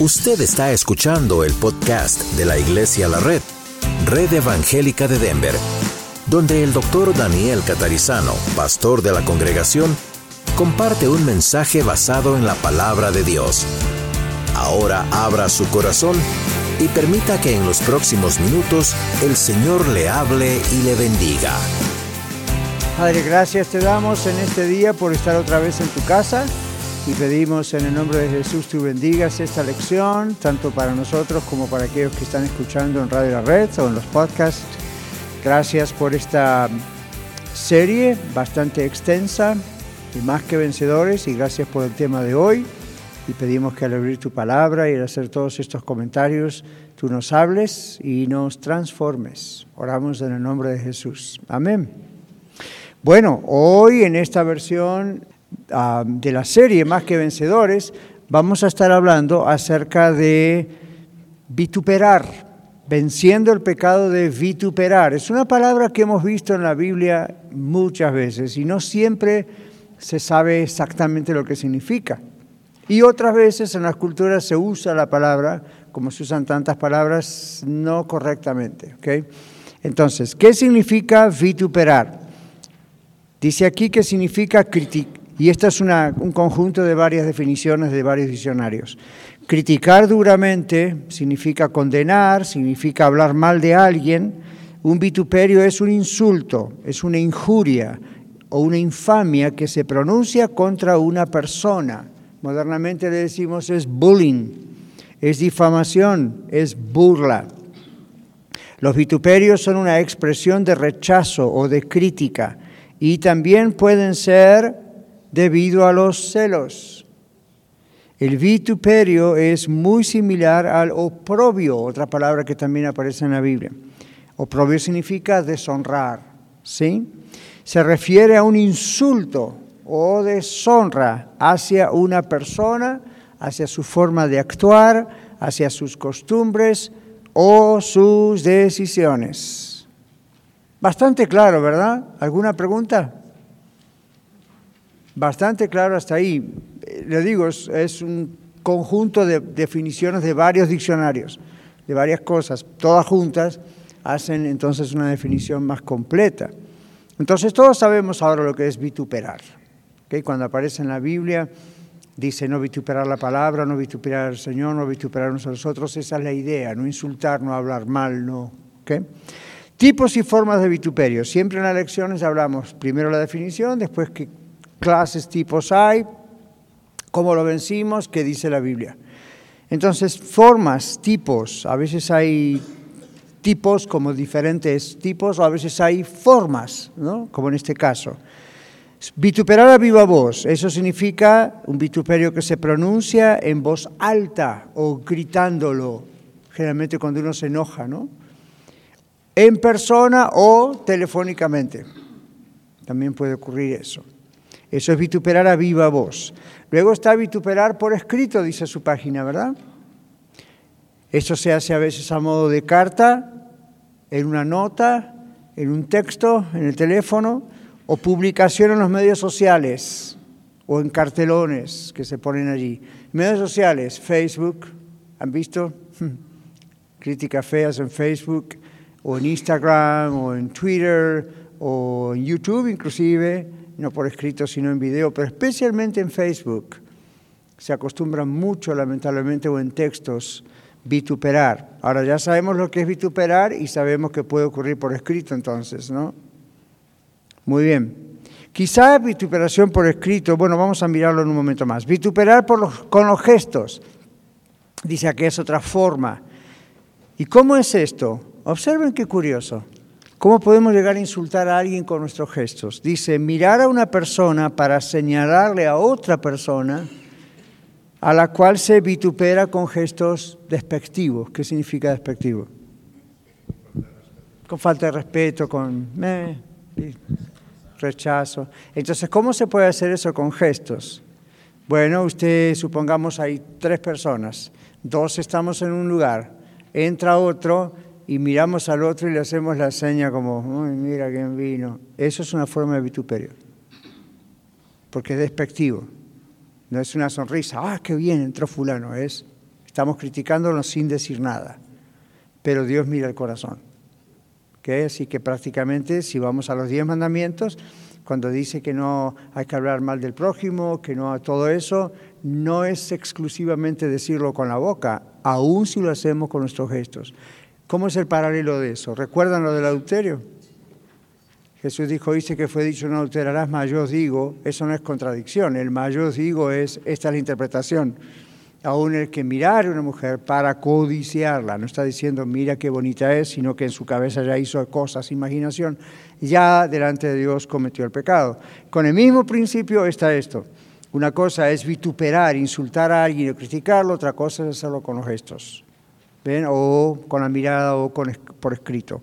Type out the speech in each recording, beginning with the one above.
Usted está escuchando el podcast de la Iglesia La Red, Red Evangélica de Denver, donde el doctor Daniel Catarizano, pastor de la congregación, comparte un mensaje basado en la palabra de Dios. Ahora abra su corazón y permita que en los próximos minutos el Señor le hable y le bendiga. Padre, gracias te damos en este día por estar otra vez en tu casa y pedimos en el nombre de Jesús tú bendigas esta lección, tanto para nosotros como para aquellos que están escuchando en Radio La Red o en los podcasts. Gracias por esta serie bastante extensa y más que vencedores y gracias por el tema de hoy. Y pedimos que al abrir tu palabra y al hacer todos estos comentarios, tú nos hables y nos transformes. Oramos en el nombre de Jesús. Amén. Bueno, hoy en esta versión De la serie Más que Vencedores, vamos a estar hablando acerca de vituperar, venciendo el pecado de vituperar. Es una palabra que hemos visto en la Biblia muchas veces y no siempre se sabe exactamente lo que significa. Y otras veces en las culturas se usa la palabra, como se usan tantas palabras, no correctamente. Entonces, ¿qué significa vituperar? Dice aquí que significa criticar y esta es un conjunto de varias definiciones de varios diccionarios. Criticar duramente significa condenar, significa hablar mal de alguien. Un vituperio es un insulto, es una injuria o una infamia que se pronuncia contra una persona. Modernamente le decimos es bullying, es difamación, es burla. Los vituperios son una expresión de rechazo o de crítica y también pueden ser debido a los celos. El vituperio es muy similar al oprobio, otra palabra que también aparece en la Biblia. Oprobio significa deshonrar, ¿sí? Se refiere a un insulto o deshonra hacia una persona, hacia su forma de actuar, hacia sus costumbres o sus decisiones. Bastante claro, ¿verdad? ¿Alguna pregunta? Bastante claro hasta ahí. Le digo, es, un conjunto de definiciones de varios diccionarios, de varias cosas, todas juntas hacen entonces una definición más completa. Entonces todos sabemos ahora lo que es vituperar. Cuando aparece en la Biblia, dice no vituperar la palabra, no vituperar al Señor, no vituperarnos a nosotros, esa es la idea, no insultar, no hablar mal, no. Tipos y formas de vituperio. Siempre en las lecciones hablamos primero la definición, después que clases, tipos hay, cómo lo vencimos, qué dice la Biblia. Entonces, formas, tipos, a veces hay tipos como diferentes tipos, o a veces hay formas, ¿no? como en este caso. Vituperar a viva voz, eso significa un vituperio que se pronuncia en voz alta o gritándolo, generalmente cuando uno se enoja, ¿no? En persona o telefónicamente. También puede ocurrir eso. Eso es vituperar a viva voz. Luego está vituperar por escrito, dice su página, ¿verdad? Eso se hace a veces a modo de carta, en una nota, en un texto, en el teléfono, o publicación en los medios sociales, o en cartelones que se ponen allí. Medios sociales, Facebook, ¿han visto? Críticas feas en Facebook, o en Instagram, o en Twitter, o en YouTube inclusive no por escrito sino en video, pero especialmente en Facebook. Se acostumbra mucho, lamentablemente, o en textos, vituperar. Ahora ya sabemos lo que es vituperar y sabemos que puede ocurrir por escrito entonces, ¿no? Muy bien. Quizá vituperación por escrito, bueno, vamos a mirarlo en un momento más. Vituperar con los gestos. Dice que es otra forma. ¿Y cómo es esto? Observen qué curioso. ¿Cómo podemos llegar a insultar a alguien con nuestros gestos? Dice, mirar a una persona para señalarle a otra persona a la cual se vitupera con gestos despectivos. ¿Qué significa despectivo? Con falta de respeto, con eh, rechazo. Entonces, ¿cómo se puede hacer eso con gestos? Bueno, usted, supongamos, hay tres personas, dos estamos en un lugar, entra otro y miramos al otro y le hacemos la seña como, mira quién vino. Eso es una forma de vituperio, porque es despectivo. No es una sonrisa, ah, qué bien, entró fulano, es, Estamos criticándolo sin decir nada, pero Dios mira el corazón. Así que prácticamente si vamos a los diez mandamientos, cuando dice que no hay que hablar mal del prójimo, que no todo eso, no es exclusivamente decirlo con la boca, aun si lo hacemos con nuestros gestos. ¿Cómo es el paralelo de eso? ¿Recuerdan lo del adulterio? Jesús dijo, dice que fue dicho no adulterarás, mas yo digo, eso no es contradicción, el más yo digo es, esta es la interpretación, aún el que mirar a una mujer para codiciarla, no está diciendo mira qué bonita es, sino que en su cabeza ya hizo cosas, imaginación, ya delante de Dios cometió el pecado. Con el mismo principio está esto, una cosa es vituperar, insultar a alguien o criticarlo, otra cosa es hacerlo con los gestos, o con la mirada o con, por escrito.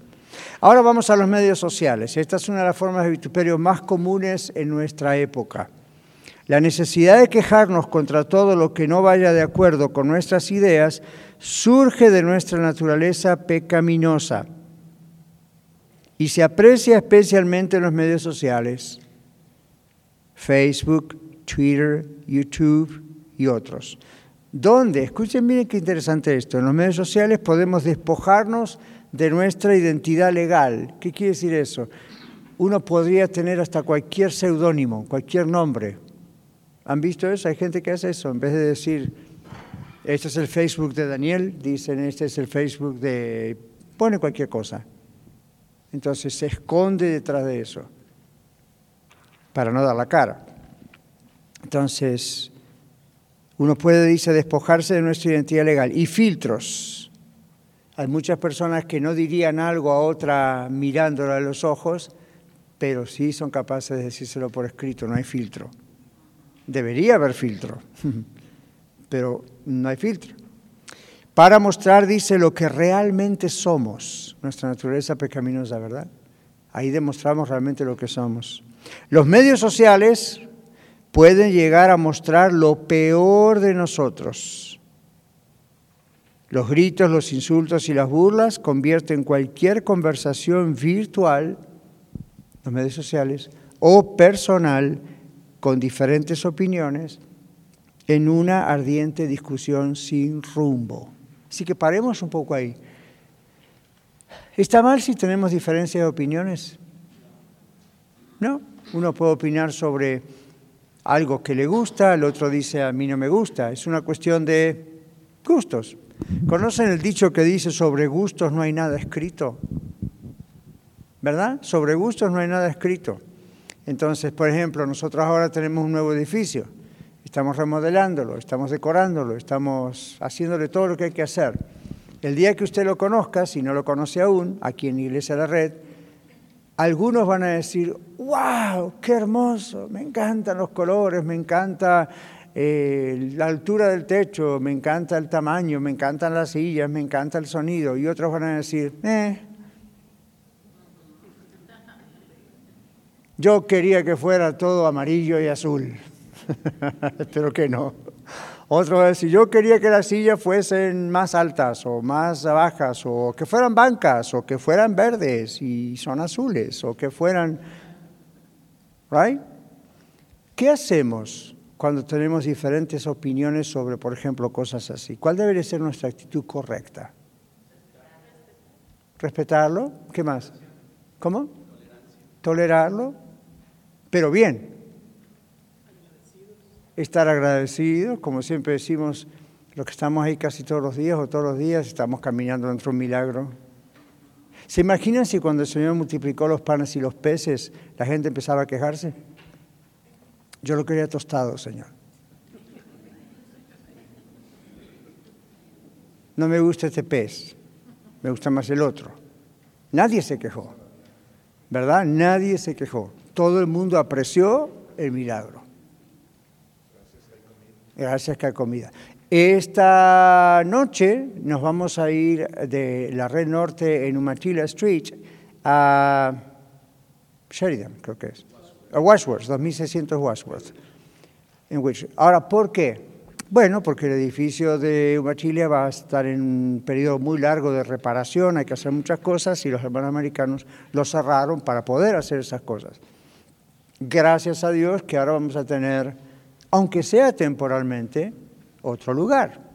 Ahora vamos a los medios sociales. Esta es una de las formas de vituperio más comunes en nuestra época. La necesidad de quejarnos contra todo lo que no vaya de acuerdo con nuestras ideas surge de nuestra naturaleza pecaminosa y se aprecia especialmente en los medios sociales, Facebook, Twitter, YouTube y otros. ¿Dónde? Escuchen, miren qué interesante esto. En los medios sociales podemos despojarnos de nuestra identidad legal. ¿Qué quiere decir eso? Uno podría tener hasta cualquier seudónimo, cualquier nombre. ¿Han visto eso? Hay gente que hace eso. En vez de decir, este es el Facebook de Daniel, dicen, este es el Facebook de... pone cualquier cosa. Entonces se esconde detrás de eso, para no dar la cara. Entonces, uno puede, dice, despojarse de nuestra identidad legal. Y filtros. Hay muchas personas que no dirían algo a otra mirándola a los ojos, pero sí son capaces de decírselo por escrito, no hay filtro. Debería haber filtro, pero no hay filtro. Para mostrar, dice, lo que realmente somos, nuestra naturaleza pecaminosa, ¿verdad? Ahí demostramos realmente lo que somos. Los medios sociales pueden llegar a mostrar lo peor de nosotros los gritos, los insultos y las burlas convierten cualquier conversación virtual, los medios sociales, o personal con diferentes opiniones en una ardiente discusión sin rumbo. Así que paremos un poco ahí. ¿Está mal si tenemos diferencias de opiniones? No, uno puede opinar sobre algo que le gusta, el otro dice a mí no me gusta. Es una cuestión de gustos. ¿Conocen el dicho que dice sobre gustos no hay nada escrito? ¿Verdad? Sobre gustos no hay nada escrito. Entonces, por ejemplo, nosotros ahora tenemos un nuevo edificio, estamos remodelándolo, estamos decorándolo, estamos haciéndole todo lo que hay que hacer. El día que usted lo conozca, si no lo conoce aún, aquí en Iglesia de la Red, algunos van a decir, wow, qué hermoso, me encantan los colores, me encanta eh, la altura del techo, me encanta el tamaño, me encantan las sillas, me encanta el sonido. Y otros van a decir, eh, yo quería que fuera todo amarillo y azul. Espero que no. Otro a decir, yo quería que las sillas fuesen más altas o más bajas, o que fueran bancas, o que fueran verdes y son azules, o que fueran... ¿Right? ¿Qué hacemos? cuando tenemos diferentes opiniones sobre, por ejemplo, cosas así? ¿Cuál debería ser nuestra actitud correcta? ¿Respetarlo? ¿Qué más? ¿Cómo? Tolerarlo, pero bien. Estar agradecidos, como siempre decimos, los que estamos ahí casi todos los días o todos los días estamos caminando dentro de un milagro. ¿Se imaginan si cuando el Señor multiplicó los panes y los peces la gente empezaba a quejarse? Yo lo quería tostado, Señor. No me gusta este pez, me gusta más el otro. Nadie se quejó, ¿verdad? Nadie se quejó. Todo el mundo apreció el milagro. Gracias que comida. Esta noche nos vamos a ir de la red norte en Umatilla Street a Sheridan, creo que es. Washworth, 2600 Washworth. En Ahora, ¿por qué? Bueno, porque el edificio de Chile va a estar en un periodo muy largo de reparación, hay que hacer muchas cosas y los hermanos americanos lo cerraron para poder hacer esas cosas. Gracias a Dios que ahora vamos a tener, aunque sea temporalmente, otro lugar.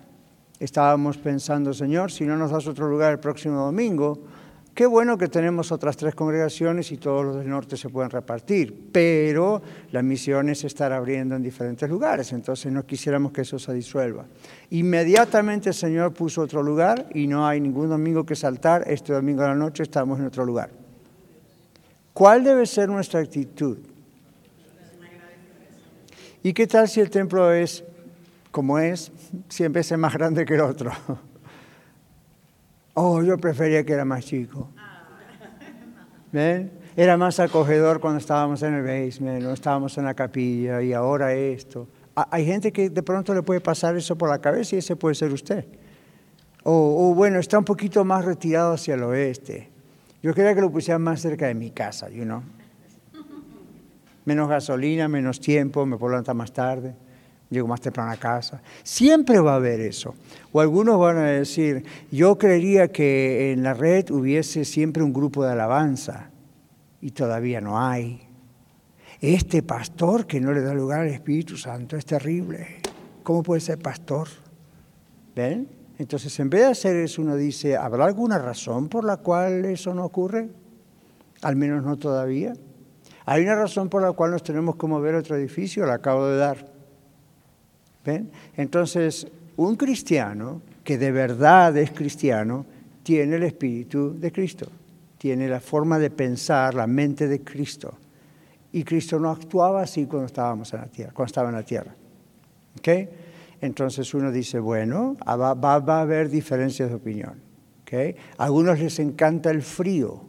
Estábamos pensando, Señor, si no nos das otro lugar el próximo domingo, Qué bueno que tenemos otras tres congregaciones y todos los del norte se pueden repartir, pero la misión es estar abriendo en diferentes lugares, entonces no quisiéramos que eso se disuelva. Inmediatamente el Señor puso otro lugar y no hay ningún domingo que saltar, este domingo a la noche estamos en otro lugar. ¿Cuál debe ser nuestra actitud? ¿Y qué tal si el templo es como es, siempre es más grande que el otro? Oh, yo prefería que era más chico. ¿Ven? Era más acogedor cuando estábamos en el basement, no estábamos en la capilla y ahora esto. Hay gente que de pronto le puede pasar eso por la cabeza y ese puede ser usted. O, bueno, está un poquito más retirado hacia el oeste. Yo quería que lo pusieran más cerca de mi casa, you know. Menos gasolina, menos tiempo, me puedo más tarde llego más temprano a casa. Siempre va a haber eso. O algunos van a decir, yo creería que en la red hubiese siempre un grupo de alabanza y todavía no hay. Este pastor que no le da lugar al Espíritu Santo es terrible. ¿Cómo puede ser pastor? ¿Ven? Entonces, en vez de hacer eso, uno dice, ¿habrá alguna razón por la cual eso no ocurre? Al menos no todavía. Hay una razón por la cual nos tenemos que mover a otro edificio, la acabo de dar. Entonces, un cristiano que de verdad es cristiano tiene el espíritu de Cristo, tiene la forma de pensar, la mente de Cristo. Y Cristo no actuaba así cuando estábamos en la tierra, cuando estaba en la tierra. ¿Okay? Entonces uno dice, bueno, ah, va, va, a haber diferencias de opinión. ¿Okay? A algunos les encanta el frío,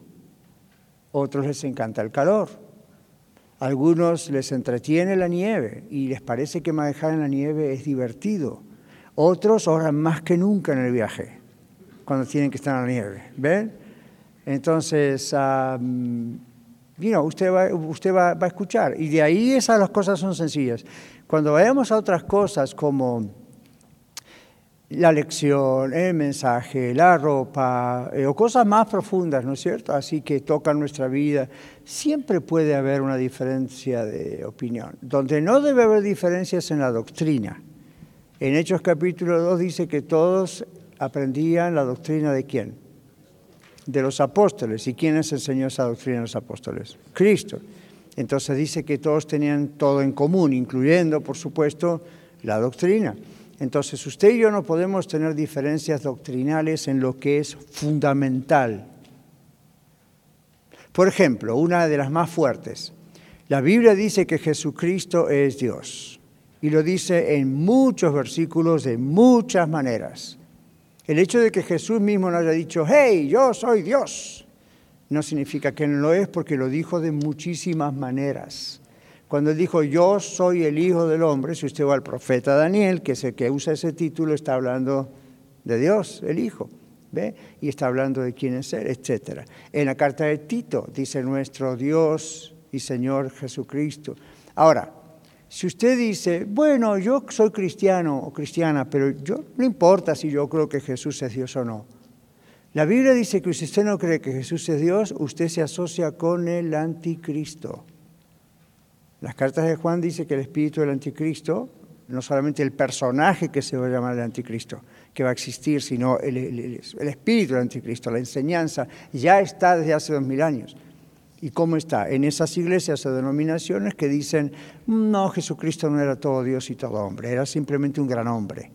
otros les encanta el calor. Algunos les entretiene la nieve y les parece que manejar en la nieve es divertido. Otros ahorran más que nunca en el viaje, cuando tienen que estar en la nieve. ¿Ven? Entonces, um, usted, va, usted va, va, a escuchar. Y de ahí esas las cosas son sencillas. Cuando vayamos a otras cosas como la lección, el mensaje, la ropa eh, o cosas más profundas, ¿no es cierto? Así que tocan nuestra vida. Siempre puede haber una diferencia de opinión. Donde no debe haber diferencias en la doctrina. En Hechos capítulo 2 dice que todos aprendían la doctrina de quién? De los apóstoles. ¿Y quién les enseñó esa doctrina a los apóstoles? Cristo. Entonces dice que todos tenían todo en común, incluyendo, por supuesto, la doctrina. Entonces, usted y yo no podemos tener diferencias doctrinales en lo que es fundamental. Por ejemplo, una de las más fuertes. La Biblia dice que Jesucristo es Dios y lo dice en muchos versículos de muchas maneras. El hecho de que Jesús mismo no haya dicho, hey, yo soy Dios, no significa que no lo es porque lo dijo de muchísimas maneras. Cuando él dijo, yo soy el Hijo del Hombre, si usted va al profeta Daniel, que es el que usa ese título, está hablando de Dios, el Hijo, ¿ve? Y está hablando de quién es Él, etc. En la carta de Tito dice nuestro Dios y Señor Jesucristo. Ahora, si usted dice, bueno, yo soy cristiano o cristiana, pero yo no importa si yo creo que Jesús es Dios o no. La Biblia dice que si usted no cree que Jesús es Dios, usted se asocia con el anticristo. Las cartas de Juan dice que el espíritu del anticristo, no solamente el personaje que se va a llamar el anticristo, que va a existir, sino el, espíritu del anticristo, la enseñanza, ya está desde hace dos mil años. ¿Y cómo está? En esas iglesias o denominaciones que dicen, no, Jesucristo no era todo Dios y todo hombre, era simplemente un gran hombre.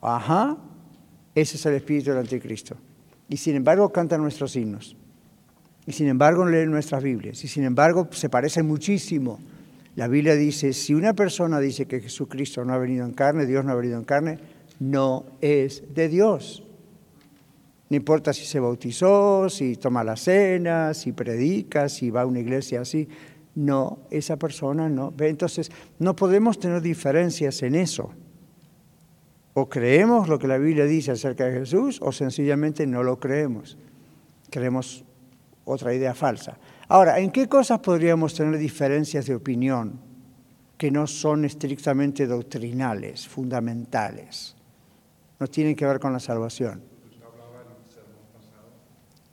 Ajá, ese es el espíritu del anticristo. Y sin embargo cantan nuestros himnos. Y sin embargo leen nuestras Biblias. Y sin embargo se parecen muchísimo la Biblia dice, si una persona dice que Jesucristo no ha venido en carne, Dios no ha venido en carne, no es de Dios. No importa si se bautizó, si toma la cena, si predica, si va a una iglesia así. No, esa persona no. Entonces, no podemos tener diferencias en eso. O creemos lo que la Biblia dice acerca de Jesús o sencillamente no lo creemos. Creemos otra idea falsa. Ahora, ¿en qué cosas podríamos tener diferencias de opinión que no son estrictamente doctrinales, fundamentales? No tienen que ver con la salvación.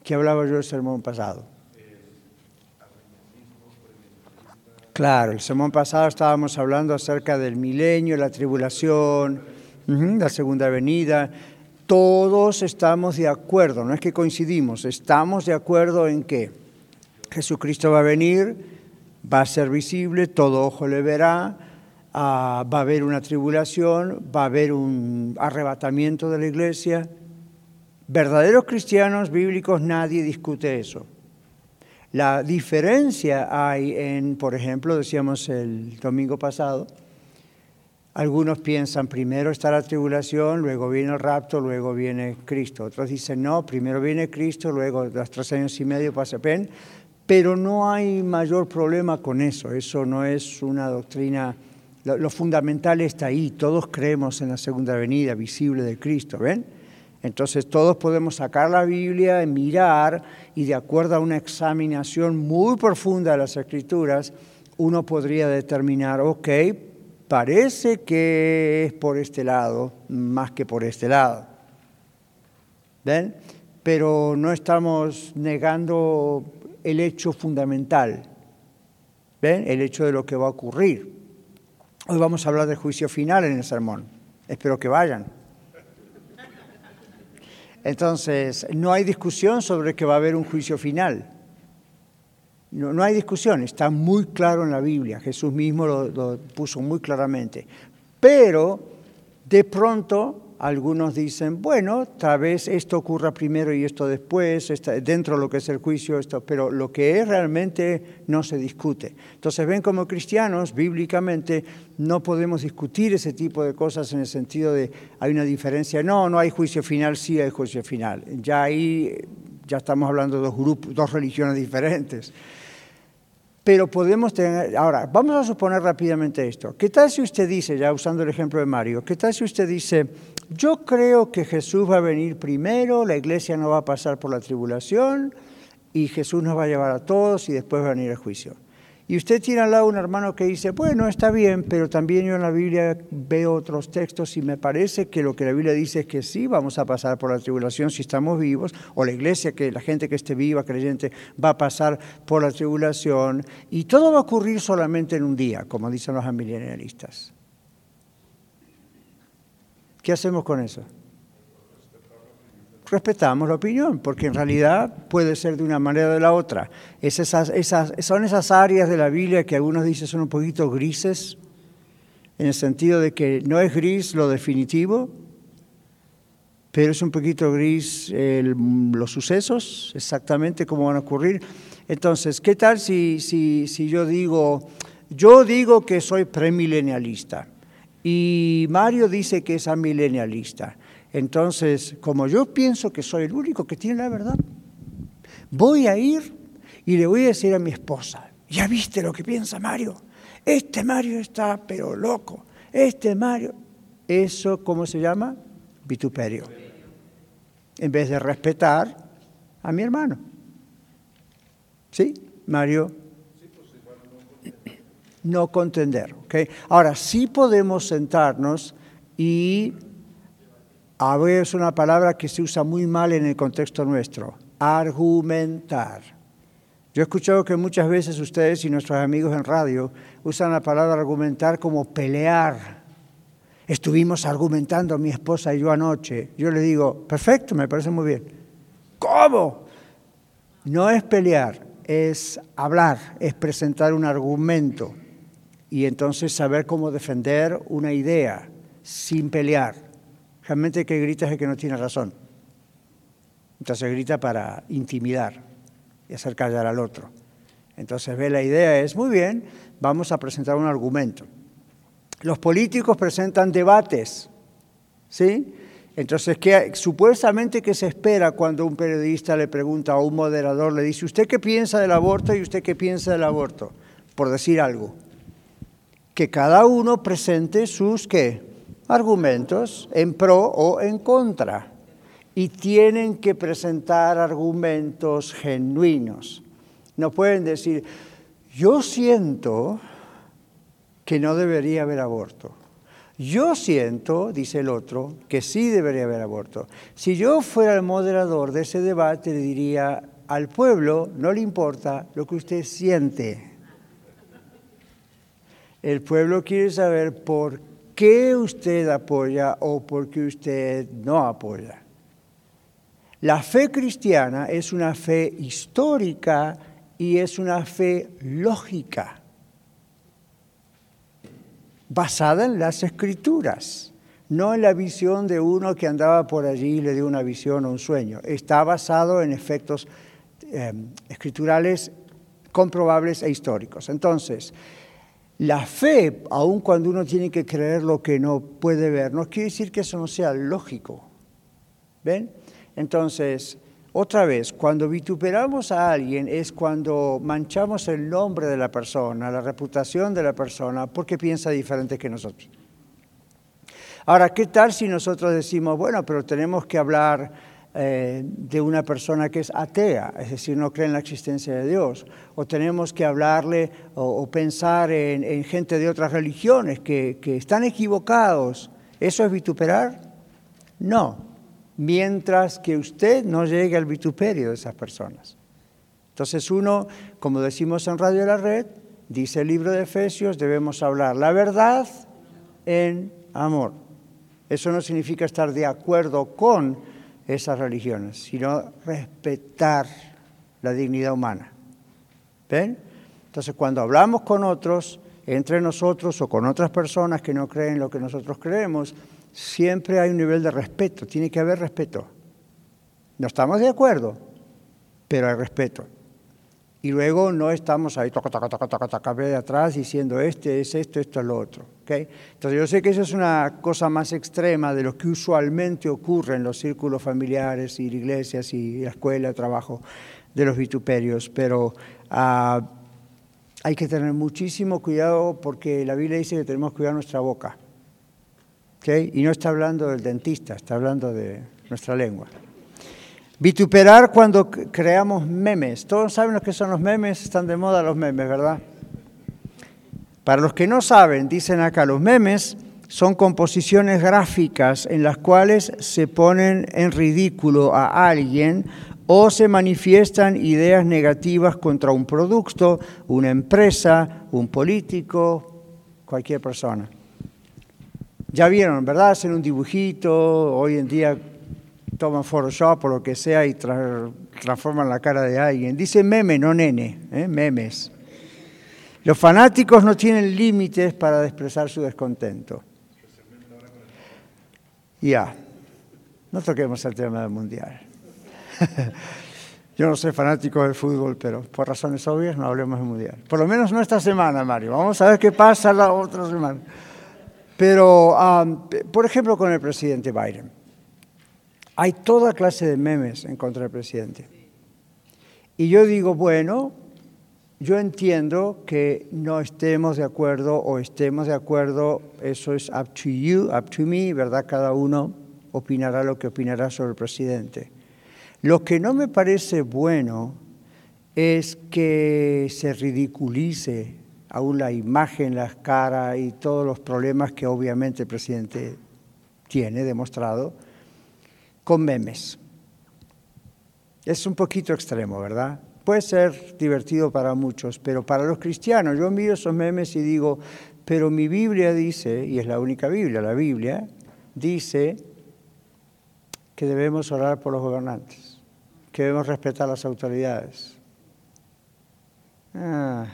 ¿Qué hablaba yo del sermón pasado? Claro, el sermón pasado estábamos hablando acerca del milenio, la tribulación, la segunda venida. Todos estamos de acuerdo, no es que coincidimos, estamos de acuerdo en que Jesucristo va a venir, va a ser visible, todo ojo le verá, ah, va a haber una tribulación, va a haber un arrebatamiento de la iglesia. Verdaderos cristianos bíblicos, nadie discute eso. La diferencia hay en, por ejemplo, decíamos el domingo pasado, algunos piensan primero está la tribulación, luego viene el rapto, luego viene Cristo. Otros dicen no, primero viene Cristo, luego los tres años y medio pasa pen. Pero no hay mayor problema con eso. Eso no es una doctrina. Lo, fundamental está ahí. Todos creemos en la segunda venida visible de Cristo, ¿ven? Entonces todos podemos sacar la Biblia, mirar y de acuerdo a una examinación muy profunda de las escrituras, uno podría determinar, ok, parece que es por este lado más que por este lado. ¿Ven? Pero no estamos negando el hecho fundamental, ¿ven? El hecho de lo que va a ocurrir. Hoy vamos a hablar del juicio final en el sermón. Espero que vayan. Entonces, no hay discusión sobre que va a haber un juicio final. No, no hay discusión, está muy claro en la Biblia, Jesús mismo lo, lo puso muy claramente. Pero, de pronto, algunos dicen, bueno, tal vez esto ocurra primero y esto después, dentro de lo que es el juicio, esto, pero lo que es realmente no se discute. Entonces ven como cristianos, bíblicamente, no podemos discutir ese tipo de cosas en el sentido de hay una diferencia, no, no hay juicio final, sí hay juicio final. Ya ahí ya estamos hablando de dos grupos, dos religiones diferentes. Pero podemos tener, ahora, vamos a suponer rápidamente esto. ¿Qué tal si usted dice, ya usando el ejemplo de Mario, qué tal si usted dice, yo creo que Jesús va a venir primero, la iglesia no va a pasar por la tribulación y Jesús nos va a llevar a todos y después va a venir el juicio? Y usted tiene al lado un hermano que dice, bueno, está bien, pero también yo en la Biblia veo otros textos y me parece que lo que la Biblia dice es que sí vamos a pasar por la tribulación si estamos vivos, o la iglesia, que la gente que esté viva, creyente, va a pasar por la tribulación, y todo va a ocurrir solamente en un día, como dicen los amilenialistas. ¿Qué hacemos con eso? respetamos la opinión, porque en realidad puede ser de una manera o de la otra. esas, esas, son esas áreas de la Biblia que algunos dicen son un poquito grises, en el sentido de que no es gris lo definitivo, pero es un poquito gris los sucesos, exactamente cómo van a ocurrir. Entonces, ¿qué tal si, si, si yo digo, yo digo que soy premilenialista y Mario dice que es amilenialista? Entonces, como yo pienso que soy el único que tiene la verdad, voy a ir y le voy a decir a mi esposa, ¿ya viste lo que piensa Mario? Este Mario está pero loco. Este Mario, eso ¿cómo se llama? Vituperio. En vez de respetar a mi hermano. ¿Sí? Mario no contender. ¿okay? Ahora, sí podemos sentarnos y a es una palabra que se usa muy mal en el contexto nuestro, argumentar. Yo he escuchado que muchas veces ustedes y nuestros amigos en radio usan la palabra argumentar como pelear. Estuvimos argumentando mi esposa y yo anoche. Yo le digo, perfecto, me parece muy bien. ¿Cómo? No es pelear, es hablar, es presentar un argumento y entonces saber cómo defender una idea sin pelear. Realmente el que grita es el que no tiene razón. Entonces grita para intimidar y hacer callar al otro. Entonces ve la idea es, muy bien, vamos a presentar un argumento. Los políticos presentan debates, ¿sí? Entonces, ¿qué, supuestamente, ¿qué se espera cuando un periodista le pregunta a un moderador, le dice, ¿usted qué piensa del aborto y usted qué piensa del aborto? Por decir algo. Que cada uno presente sus, ¿qué? argumentos en pro o en contra y tienen que presentar argumentos genuinos. No pueden decir, yo siento que no debería haber aborto. Yo siento, dice el otro, que sí debería haber aborto. Si yo fuera el moderador de ese debate, le diría al pueblo, no le importa lo que usted siente. El pueblo quiere saber por qué usted apoya o por qué usted no apoya. La fe cristiana es una fe histórica y es una fe lógica, basada en las escrituras, no en la visión de uno que andaba por allí y le dio una visión o un sueño. Está basado en efectos eh, escriturales comprobables e históricos. Entonces, la fe, aun cuando uno tiene que creer lo que no puede ver, no quiere decir que eso no sea lógico. ¿Ven? Entonces, otra vez, cuando vituperamos a alguien es cuando manchamos el nombre de la persona, la reputación de la persona, porque piensa diferente que nosotros. Ahora, ¿qué tal si nosotros decimos, bueno, pero tenemos que hablar eh, de una persona que es atea, es decir, no cree en la existencia de Dios, o tenemos que hablarle o, pensar en, gente de otras religiones que, que están equivocados. ¿Eso es vituperar? No, mientras que usted no llegue al vituperio de esas personas. Entonces uno, como decimos en Radio de la Red, dice el libro de Efesios, debemos hablar la verdad en amor. Eso no significa estar de acuerdo con esas religiones, sino respetar la dignidad humana. ¿Ven? Entonces, cuando hablamos con otros, entre nosotros o con otras personas que no creen lo que nosotros creemos, siempre hay un nivel de respeto, tiene que haber respeto. No estamos de acuerdo, pero hay respeto. Y luego no estamos ahí toca, toca, toca, toca, toca, de atrás diciendo este es esto, esto es lo otro. Entonces yo sé que eso es una cosa más extrema de lo que usualmente ocurre en los círculos familiares y iglesias y la escuela, el trabajo de los vituperios, pero uh, hay que tener muchísimo cuidado porque la Biblia dice que tenemos que cuidar nuestra boca. ¿okay? Y no está hablando del dentista, está hablando de nuestra lengua. Vituperar cuando creamos memes. Todos saben lo que son los memes, están de moda los memes, ¿verdad? Para los que no saben, dicen acá, los memes son composiciones gráficas en las cuales se ponen en ridículo a alguien o se manifiestan ideas negativas contra un producto, una empresa, un político, cualquier persona. Ya vieron, ¿verdad? Hacen un dibujito, hoy en día toman Photoshop o lo que sea y transforman la cara de alguien. Dice meme, no nene, ¿eh? memes. Los fanáticos no tienen límites para expresar su descontento. Ya, no toquemos el tema del mundial. Yo no soy fanático del fútbol, pero por razones obvias no hablemos del mundial. Por lo menos no esta semana, Mario. Vamos a ver qué pasa la otra semana. Pero, por ejemplo, con el presidente Biden. Hay toda clase de memes en contra del presidente. Y yo digo, bueno, yo entiendo que no estemos de acuerdo o estemos de acuerdo, eso es up to you, up to me, ¿verdad? Cada uno opinará lo que opinará sobre el presidente. Lo que no me parece bueno es que se ridiculice aún la imagen, las caras y todos los problemas que obviamente el presidente tiene demostrado con memes. Es un poquito extremo, ¿verdad? Puede ser divertido para muchos, pero para los cristianos, yo miro esos memes y digo, pero mi Biblia dice, y es la única Biblia, la Biblia, dice que debemos orar por los gobernantes, que debemos respetar las autoridades. Ah,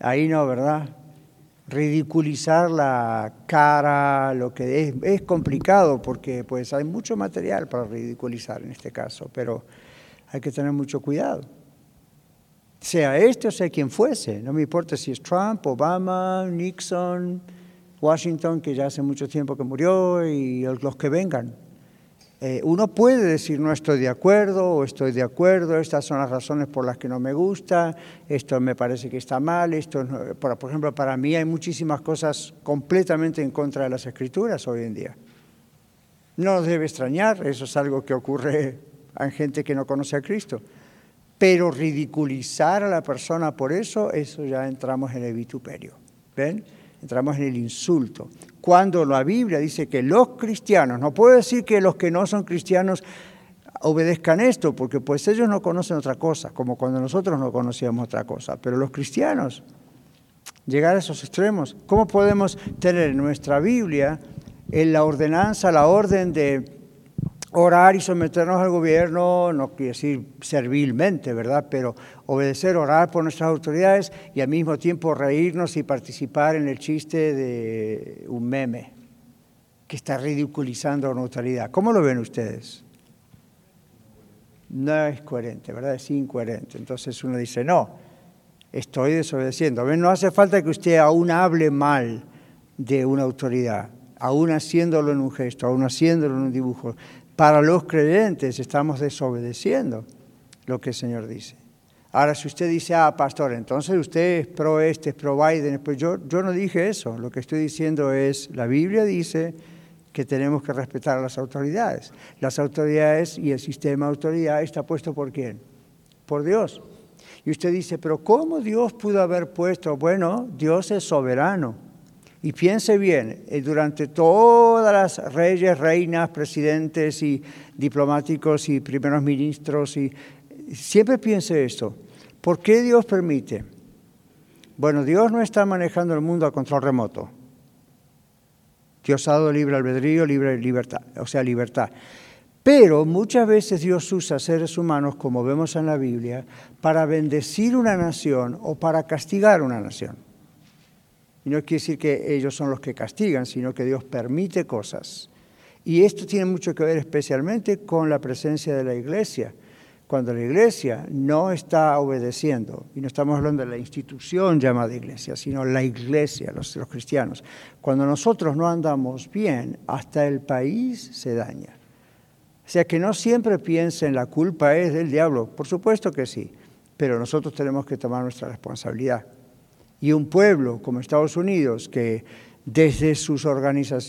ahí no, ¿verdad? ridiculizar la cara, lo que es, es, complicado porque pues hay mucho material para ridiculizar en este caso, pero hay que tener mucho cuidado. Sea este o sea quien fuese, no me importa si es Trump, Obama, Nixon, Washington, que ya hace mucho tiempo que murió, y los que vengan. Eh, uno puede decir no estoy de acuerdo o estoy de acuerdo, estas son las razones por las que no me gusta, esto me parece que está mal, esto, por, por ejemplo, para mí hay muchísimas cosas completamente en contra de las escrituras hoy en día. No nos debe extrañar, eso es algo que ocurre en gente que no conoce a Cristo. Pero ridiculizar a la persona por eso, eso ya entramos en el vituperio. ¿Ven? entramos en el insulto. Cuando la Biblia dice que los cristianos, no puedo decir que los que no son cristianos obedezcan esto, porque pues ellos no conocen otra cosa, como cuando nosotros no conocíamos otra cosa, pero los cristianos llegar a esos extremos. ¿Cómo podemos tener en nuestra Biblia en la ordenanza, la orden de orar y someternos al gobierno, no quiere decir servilmente, ¿verdad? Pero obedecer, orar por nuestras autoridades y al mismo tiempo reírnos y participar en el chiste de un meme que está ridiculizando la neutralidad. ¿Cómo lo ven ustedes? No es coherente, ¿verdad? Es incoherente. Entonces uno dice, no, estoy desobedeciendo. No hace falta que usted aún hable mal de una autoridad, aún haciéndolo en un gesto, aún haciéndolo en un dibujo. Para los creyentes estamos desobedeciendo lo que el Señor dice. Ahora, si usted dice, ah, pastor, entonces usted es pro este, es pro Biden, pues yo, yo no dije eso. Lo que estoy diciendo es, la Biblia dice que tenemos que respetar a las autoridades. Las autoridades y el sistema de autoridad está puesto por quién? Por Dios. Y usted dice, pero ¿cómo Dios pudo haber puesto? Bueno, Dios es soberano. Y piense bien, eh, durante todas las reyes, reinas, presidentes y diplomáticos y primeros ministros, y siempre piense esto, ¿por qué Dios permite? Bueno, Dios no está manejando el mundo a control remoto. Dios ha dado libre albedrío, libre libertad, o sea, libertad. Pero muchas veces Dios usa seres humanos, como vemos en la Biblia, para bendecir una nación o para castigar una nación. Y no quiere decir que ellos son los que castigan, sino que Dios permite cosas. Y esto tiene mucho que ver especialmente con la presencia de la iglesia. Cuando la iglesia no está obedeciendo, y no estamos hablando de la institución llamada iglesia, sino la iglesia, los, los cristianos, cuando nosotros no andamos bien, hasta el país se daña. O sea que no siempre piensen la culpa es del diablo, por supuesto que sí, pero nosotros tenemos que tomar nuestra responsabilidad. Y un pueblo como Estados Unidos que desde, sus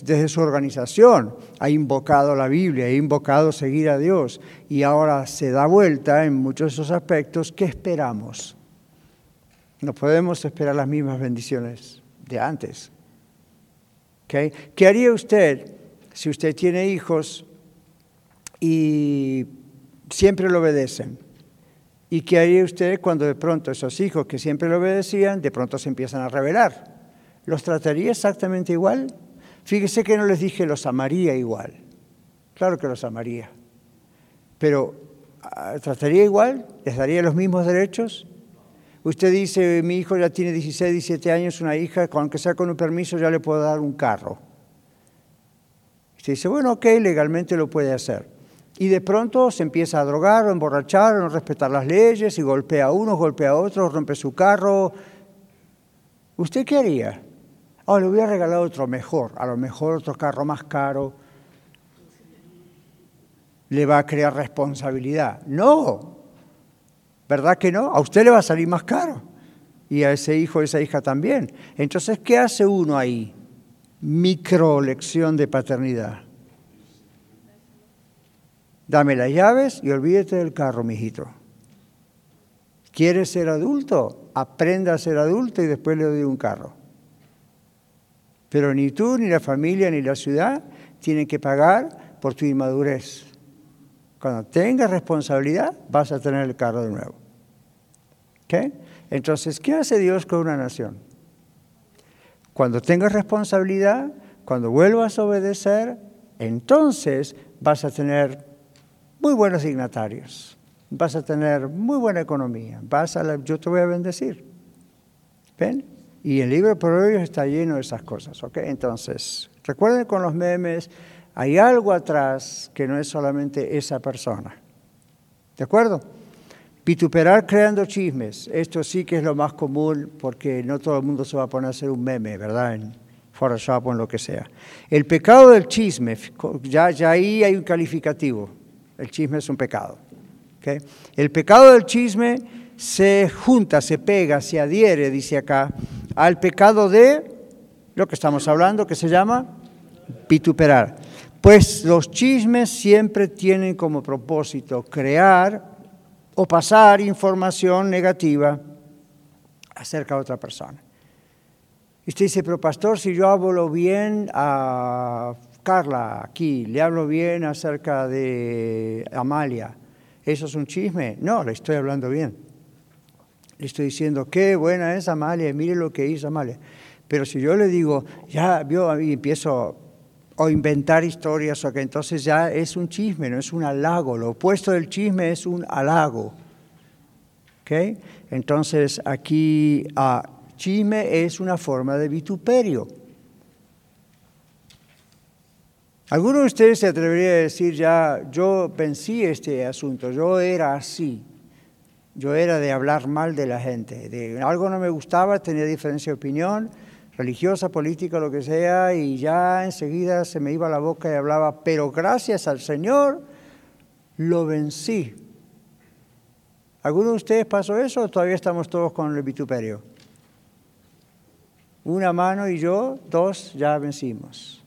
desde su organización ha invocado la Biblia, ha invocado seguir a Dios y ahora se da vuelta en muchos de esos aspectos, ¿qué esperamos? No podemos esperar las mismas bendiciones de antes. ¿Qué haría usted si usted tiene hijos y siempre lo obedecen? ¿Y qué haría usted cuando de pronto esos hijos que siempre lo obedecían, de pronto se empiezan a rebelar? ¿Los trataría exactamente igual? Fíjese que no les dije los amaría igual. Claro que los amaría. Pero, ah, ¿trataría igual? ¿Les daría los mismos derechos? Usted dice, mi hijo ya tiene 16, 17 años, una hija, aunque sea con un permiso, ya le puedo dar un carro. Usted dice, bueno, ok, legalmente lo puede hacer. Y de pronto se empieza a drogar, a emborrachar, a no respetar las leyes, y golpea a uno, golpea a otro, rompe su carro. ¿Usted qué haría? Oh, le voy a regalar otro mejor, a lo mejor otro carro más caro. Le va a crear responsabilidad. No, ¿verdad que no? A usted le va a salir más caro. Y a ese hijo, a esa hija también. Entonces, ¿qué hace uno ahí? Micro lección de paternidad. Dame las llaves y olvídate del carro, mijito. ¿Quieres ser adulto? Aprenda a ser adulto y después le doy un carro. Pero ni tú, ni la familia, ni la ciudad tienen que pagar por tu inmadurez. Cuando tengas responsabilidad, vas a tener el carro de nuevo. ¿Okay? Entonces, ¿qué hace Dios con una nación? Cuando tengas responsabilidad, cuando vuelvas a obedecer, entonces vas a tener muy buenos dignatarios, vas a tener muy buena economía, vas a yo te voy a bendecir. ¿Ven? Y el libro de Proverbios está lleno de esas cosas, ¿ok? Entonces, recuerden con los memes, hay algo atrás que no es solamente esa persona. ¿De acuerdo? Vituperar creando chismes. Esto sí que es lo más común porque no todo el mundo se va a poner a hacer un meme, ¿verdad? En Photoshop o en lo que sea. El pecado del chisme, ya, ya ahí hay un calificativo. El chisme es un pecado. El pecado del chisme se junta, se pega, se adhiere, dice acá, al pecado de lo que estamos hablando, que se llama vituperar. Pues los chismes siempre tienen como propósito crear o pasar información negativa acerca de otra persona. Y usted dice, pero pastor, si yo hablo bien a Carla aquí, le hablo bien acerca de Amalia, ¿eso es un chisme? No, le estoy hablando bien Le estoy diciendo, qué buena es Amalia, mire lo que hizo Amalia. Pero si yo le digo, ya vio, y empiezo a inventar historias, o que entonces ya es un chisme, no es un halago. Lo opuesto del chisme es un halago. ¿Okay? Entonces aquí ah, chisme es una forma de vituperio. ¿Alguno de ustedes se atrevería a decir ya, yo vencí este asunto, yo era así, yo era de hablar mal de la gente, de algo no me gustaba, tenía diferencia de opinión, religiosa, política, lo que sea, y ya enseguida se me iba la boca y hablaba, pero gracias al Señor lo vencí. ¿Alguno de ustedes pasó eso o todavía estamos todos con el vituperio? Una mano y yo, dos, ya vencimos.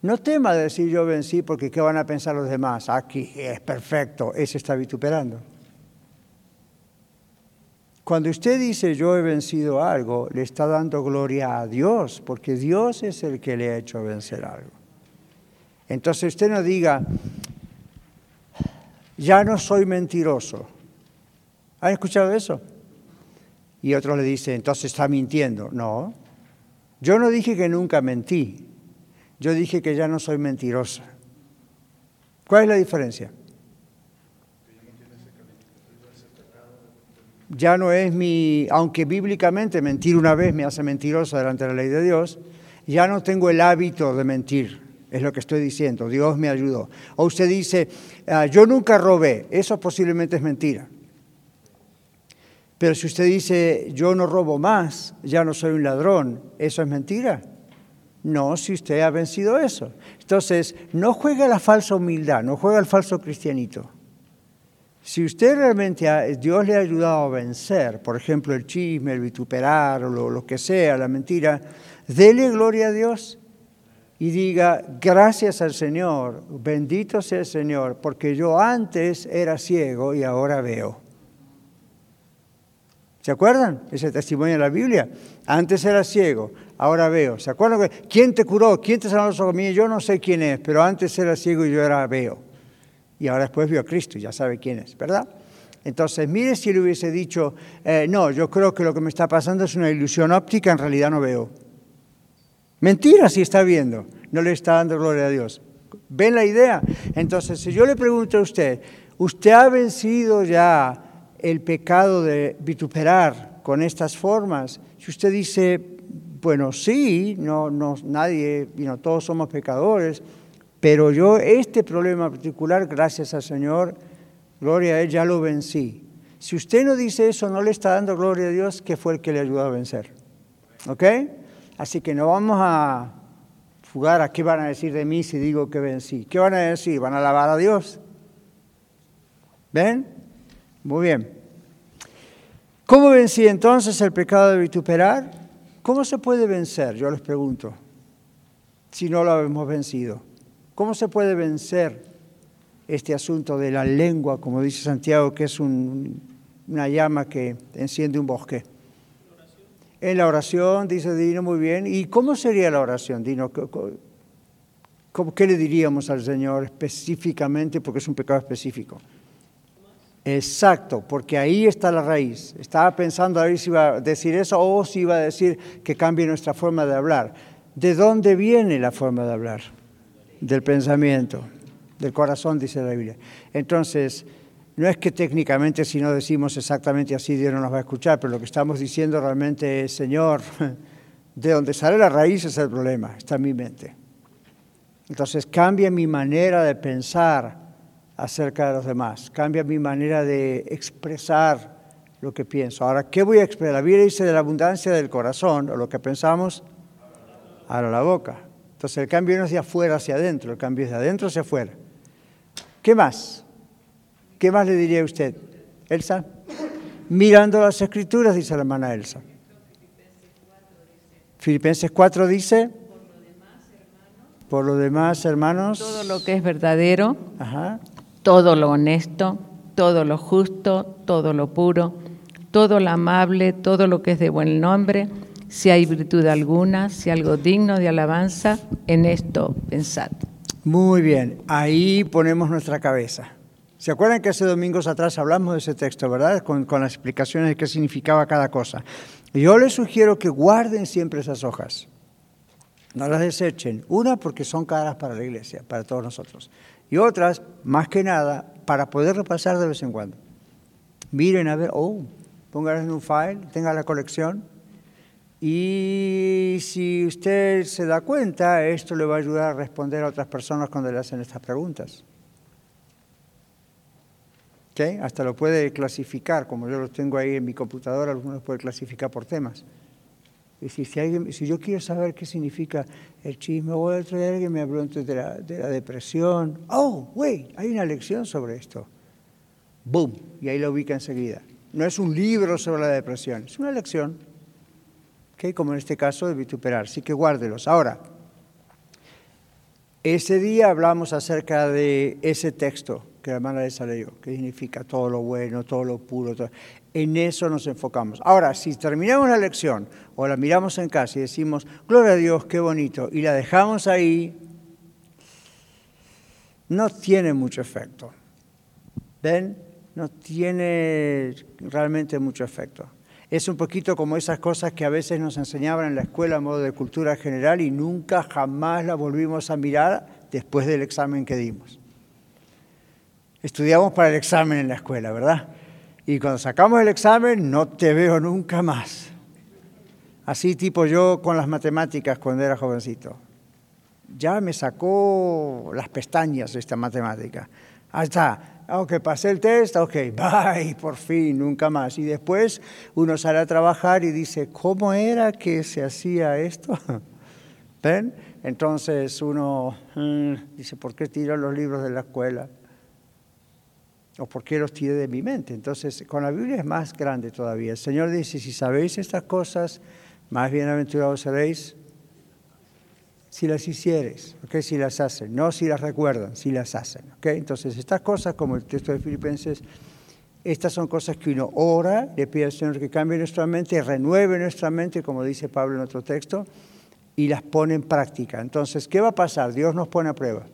No tema decir yo vencí porque ¿qué van a pensar los demás? Aquí es perfecto, ese está vituperando. Cuando usted dice yo he vencido algo, le está dando gloria a Dios, porque Dios es el que le ha hecho vencer algo. Entonces usted no diga, ya no soy mentiroso. ¿Han escuchado eso? Y otro le dice, entonces está mintiendo. No, yo no dije que nunca mentí. Yo dije que ya no soy mentirosa. ¿Cuál es la diferencia? Ya no es mi, aunque bíblicamente mentir una vez me hace mentirosa delante de la ley de Dios, ya no tengo el hábito de mentir, es lo que estoy diciendo, Dios me ayudó. O usted dice, ah, yo nunca robé, eso posiblemente es mentira. Pero si usted dice, yo no robo más, ya no soy un ladrón, ¿eso es mentira? No, si usted ha vencido eso. Entonces, no juega la falsa humildad, no juega el falso cristianito. Si usted realmente, Dios le ha ayudado a vencer, por ejemplo, el chisme, el vituperar lo, lo que sea, la mentira, dele gloria a Dios y diga, gracias al Señor, bendito sea el Señor, porque yo antes era ciego y ahora veo. ¿Se acuerdan? Ese testimonio de la Biblia. Antes era ciego, ahora veo. ¿Se acuerdan? ¿Quién te curó? ¿Quién te sanó los ojos? Yo no sé quién es, pero antes era ciego y yo ahora veo. Y ahora después vio a Cristo, ya sabe quién es, ¿verdad? Entonces, mire si le hubiese dicho, eh, no, yo creo que lo que me está pasando es una ilusión óptica, en realidad no veo. Mentira si está viendo, no le está dando gloria a Dios. ¿Ven la idea? Entonces, si yo le pregunto a usted, ¿usted ha vencido ya el pecado de vituperar con estas formas? Si usted dice, bueno, sí, no, no, nadie, todos somos pecadores, pero yo este problema particular, gracias al Señor, gloria a Él, ya lo vencí. Si usted no dice eso, no le está dando gloria a Dios, que fue el que le ayudó a vencer. ¿Ok? Así que no vamos a jugar a qué van a decir de mí si digo que vencí. ¿Qué van a decir? ¿Van a alabar a Dios? ¿Ven? Muy bien. ¿Cómo vencí entonces el pecado de vituperar? ¿Cómo se puede vencer? Yo les pregunto, si no lo hemos vencido. ¿Cómo se puede vencer este asunto de la lengua, como dice Santiago, que es una llama que enciende un bosque? En la oración, dice Dino muy bien. ¿Y cómo sería la oración, Dino? ¿Qué le diríamos al Señor específicamente? Porque es un pecado específico. Exacto, porque ahí está la raíz. Estaba pensando a ver si iba a decir eso o si iba a decir que cambie nuestra forma de hablar. ¿De dónde viene la forma de hablar? Del pensamiento, del corazón, dice la Biblia. Entonces, no es que técnicamente si no decimos exactamente así Dios no nos va a escuchar, pero lo que estamos diciendo realmente es, Señor, de donde sale la raíz es el problema, está en mi mente. Entonces cambia mi manera de pensar acerca de los demás, cambia mi manera de expresar lo que pienso. Ahora, ¿qué voy a expresar? La Biblia dice de la abundancia del corazón, o lo que pensamos, a la boca. Entonces el cambio no es de afuera hacia adentro, el cambio es de adentro hacia afuera. ¿Qué más? ¿Qué más le diría a usted? Elsa, mirando las escrituras, dice la hermana Elsa. Filipenses 4 dice, por lo demás, hermanos, todo lo que es verdadero, Ajá todo lo honesto, todo lo justo, todo lo puro, todo lo amable, todo lo que es de buen nombre, si hay virtud alguna, si algo digno de alabanza, en esto pensad. Muy bien, ahí ponemos nuestra cabeza. ¿Se acuerdan que hace domingos atrás hablamos de ese texto, verdad? Con, las explicaciones de qué significaba cada cosa. Yo les sugiero que guarden siempre esas hojas. No las desechen. Una, porque son caras para la iglesia, para todos nosotros. Y otras, más que nada, para poder repasar de vez en cuando. Miren a ver, oh, pónganlas en un file, tengan la colección. Y si usted se da cuenta, esto le va a ayudar a responder a otras personas cuando le hacen estas preguntas. ¿Okay? Hasta lo puede clasificar, como yo lo tengo ahí en mi computadora, algunos pueden clasificar por temas. Y si, si, alguien, si yo quiero saber qué significa el chisme, o el otro día alguien me preguntó de la, de la depresión. Oh, wait, hay una lección sobre esto. Boom, y ahí lo ubica enseguida. No es un libro sobre la depresión, es una lección. ¿Okay? Como en este caso de vituperar. Así que guárdelos. Ahora, ese día hablamos acerca de ese texto que la hermana les leyó, que significa todo lo bueno, todo lo puro. Todo. En eso nos enfocamos. Ahora, si terminamos la lección o la miramos en casa y decimos, gloria a Dios, qué bonito, y la dejamos ahí, no tiene mucho efecto. ¿Ven? No tiene realmente mucho efecto. Es un poquito como esas cosas que a veces nos enseñaban en la escuela a modo de cultura general y nunca jamás la volvimos a mirar después del examen que dimos. Estudiamos para el examen en la escuela, ¿verdad? Y cuando sacamos el examen no te veo nunca más. Así tipo yo con las matemáticas cuando era jovencito. Ya me sacó las pestañas esta matemática. Ahí está. Ok, pasé el test, ok, bye, por fin, nunca más. Y después uno sale a trabajar y dice, ¿cómo era que se hacía esto? ¿Ven? Entonces uno mm, dice, ¿por qué tiro los libros de la escuela? O por qué los tiré de mi mente. Entonces, con la Biblia es más grande todavía. El Señor dice, si sabéis estas cosas, más bienaventurados seréis si las hicieres, ¿okay? si las hacen, no si las recuerdan, si las hacen. ¿okay? Entonces, estas cosas, como el texto de Filipenses, estas son cosas que uno ora, le pide al Señor que cambie nuestra mente, renueve nuestra mente, como dice Pablo en otro texto, y las pone en práctica. Entonces, ¿qué va a pasar? Dios nos pone a prueba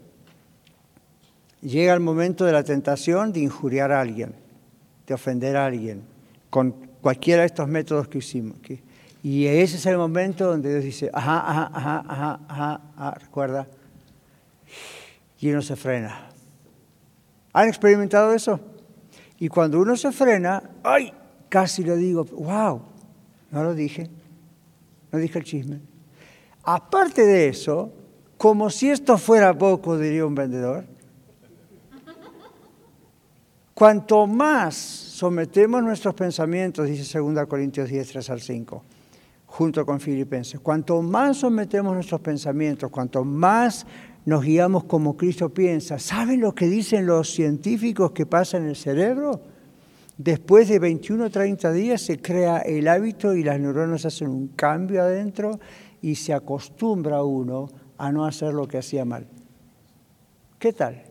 llega el momento de la tentación de injuriar a alguien, de ofender a alguien, con cualquiera de estos métodos que hicimos. Y ese es el momento donde Dios dice, ajá, ajá, ajá, ajá, ajá, recuerda, y uno se frena. ¿Han experimentado eso? Y cuando uno se frena, ¡ay! Casi lo digo, wow, no lo dije, no dije el chisme. Aparte de eso, como si esto fuera poco, diría un vendedor, Cuanto más sometemos nuestros pensamientos, dice 2 Corintios 10, 3 al 5, junto con Filipenses, cuanto más sometemos nuestros pensamientos, cuanto más nos guiamos como Cristo piensa, ¿saben lo que dicen los científicos que pasa en el cerebro? Después de 21 o 30 días se crea el hábito y las neuronas hacen un cambio adentro y se acostumbra uno a no hacer lo que hacía mal. ¿Qué tal?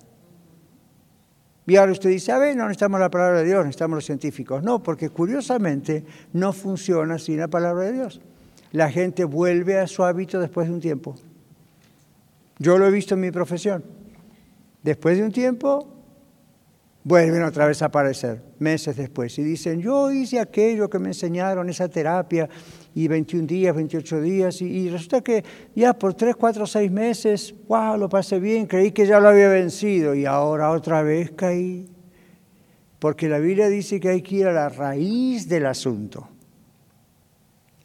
Y ahora usted dice, a ver, no necesitamos la palabra de Dios, necesitamos los científicos. No, porque curiosamente no funciona sin la palabra de Dios. La gente vuelve a su hábito después de un tiempo. Yo lo he visto en mi profesión. Después de un tiempo, vuelven otra vez a aparecer, meses después. Y dicen, yo hice aquello que me enseñaron, esa terapia, y 21 días, 28 días, y, resulta que ya por 3, 4, 6 meses, wow, lo pasé bien, creí que ya lo había vencido y ahora otra vez caí. Porque la Biblia dice que hay que ir a la raíz del asunto.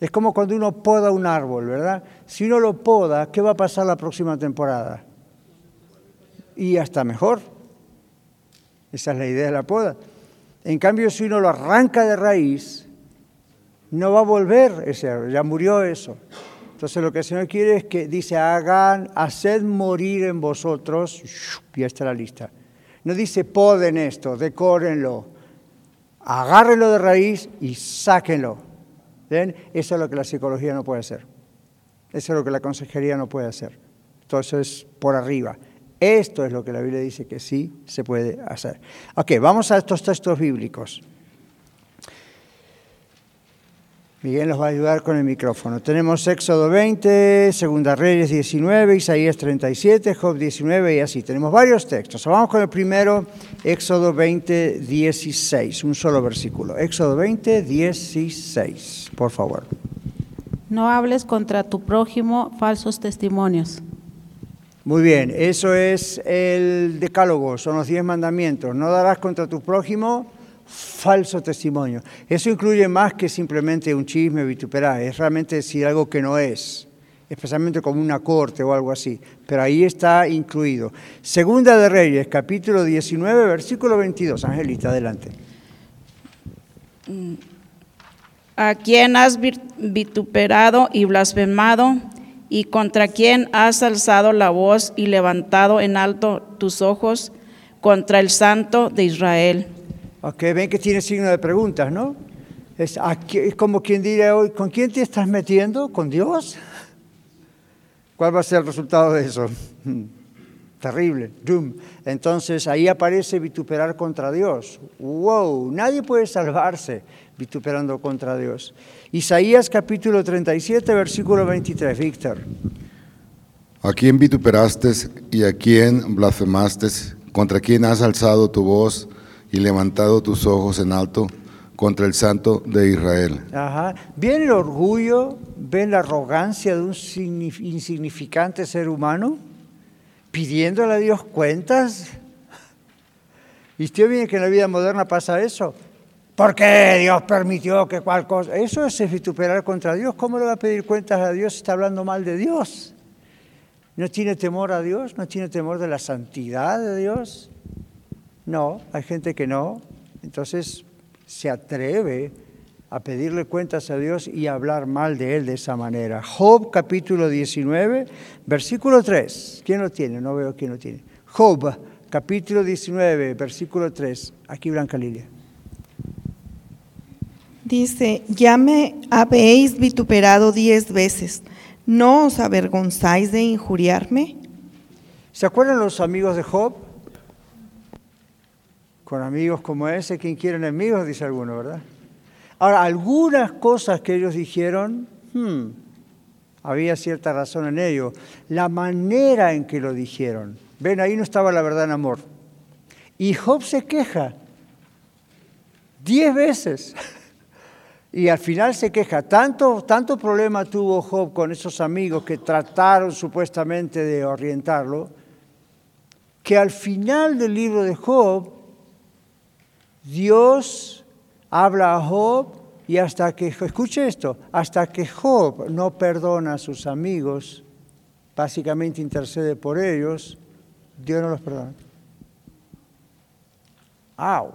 Es como cuando uno poda un árbol, ¿verdad? Si uno lo poda, ¿qué va a pasar la próxima temporada? Y hasta mejor. Esa es la idea de la poda. En cambio, si uno lo arranca de raíz, no va a volver ese ya murió eso. Entonces lo que el Señor quiere es que dice, hagan, haced morir en vosotros, y está la lista. No dice, poden esto, decórenlo, agárrenlo de raíz y sáquenlo. ¿Ven? Eso es lo que la psicología no puede hacer. Eso es lo que la consejería no puede hacer. Entonces, por arriba. Esto es lo que la Biblia dice que sí se puede hacer. Ok, vamos a estos textos bíblicos. Miguel nos va a ayudar con el micrófono. Tenemos Éxodo 20, Segunda Reyes 19, Isaías 37, Job 19 y así. Tenemos varios textos. Vamos con el primero, Éxodo 20, 16, un solo versículo. Éxodo 20, 16, por favor. No hables contra tu prójimo falsos testimonios. Muy bien, eso es el decálogo, son los diez mandamientos. No darás contra tu prójimo falso testimonio. Eso incluye más que simplemente un chisme, vituperar, es realmente decir algo que no es, especialmente como una corte o algo así, pero ahí está incluido. Segunda de Reyes, capítulo 19, versículo 22. Angelita, adelante. ¿A quién has vituperado y blasfemado? ¿Y contra quién has alzado la voz y levantado en alto tus ojos? Contra el Santo de Israel Ok, ven que tiene signo de preguntas, ¿no? Es, como quien diría hoy, ¿con quién te estás metiendo? ¿Con Dios? ¿Cuál va a ser el resultado de eso? Terrible, doom. Entonces ahí aparece vituperar contra Dios. ¡Wow! Nadie puede salvarse vituperando contra Dios. Isaías capítulo 37, versículo 23, Víctor. ¿A quién vituperaste y a quién blasfemaste? ¿Contra quién has alzado tu voz? Y levantado tus ojos en alto contra el Santo de Israel. Ajá. ¿Ven el orgullo, ven la arrogancia de un insignificante ser humano pidiéndole a Dios cuentas? Y usted viene que en la vida moderna pasa eso. ¿Por qué Dios permitió que cual cosa? Eso es vituperar contra Dios. ¿Cómo le va a pedir cuentas a Dios si está hablando mal de Dios? ¿No tiene temor a Dios? ¿No tiene temor de la santidad de Dios? No, hay gente que no. Entonces se atreve a pedirle cuentas a Dios y a hablar mal de Él de esa manera. Job capítulo 19, versículo 3. ¿Quién lo tiene? No veo quién lo tiene. Job capítulo 19, versículo 3. Aquí Blanca Lilia. Dice, ya me habéis vituperado diez veces. ¿No os avergonzáis de injuriarme? ¿Se acuerdan los amigos de Job? Con amigos como ese, ¿quién quiere enemigos? Dice alguno, ¿verdad? Ahora, algunas cosas que ellos dijeron, hmm, había cierta razón en ello. La manera en que lo dijeron, ven, ahí no estaba la verdad en amor. Y Job se queja diez veces. Y al final se queja. Tanto, tanto problema tuvo Job con esos amigos que trataron supuestamente de orientarlo, que al final del libro de Job Dios habla a Job y hasta que, escuche esto, hasta que Job no perdona a sus amigos, básicamente intercede por ellos, Dios no los perdona. ¡Au!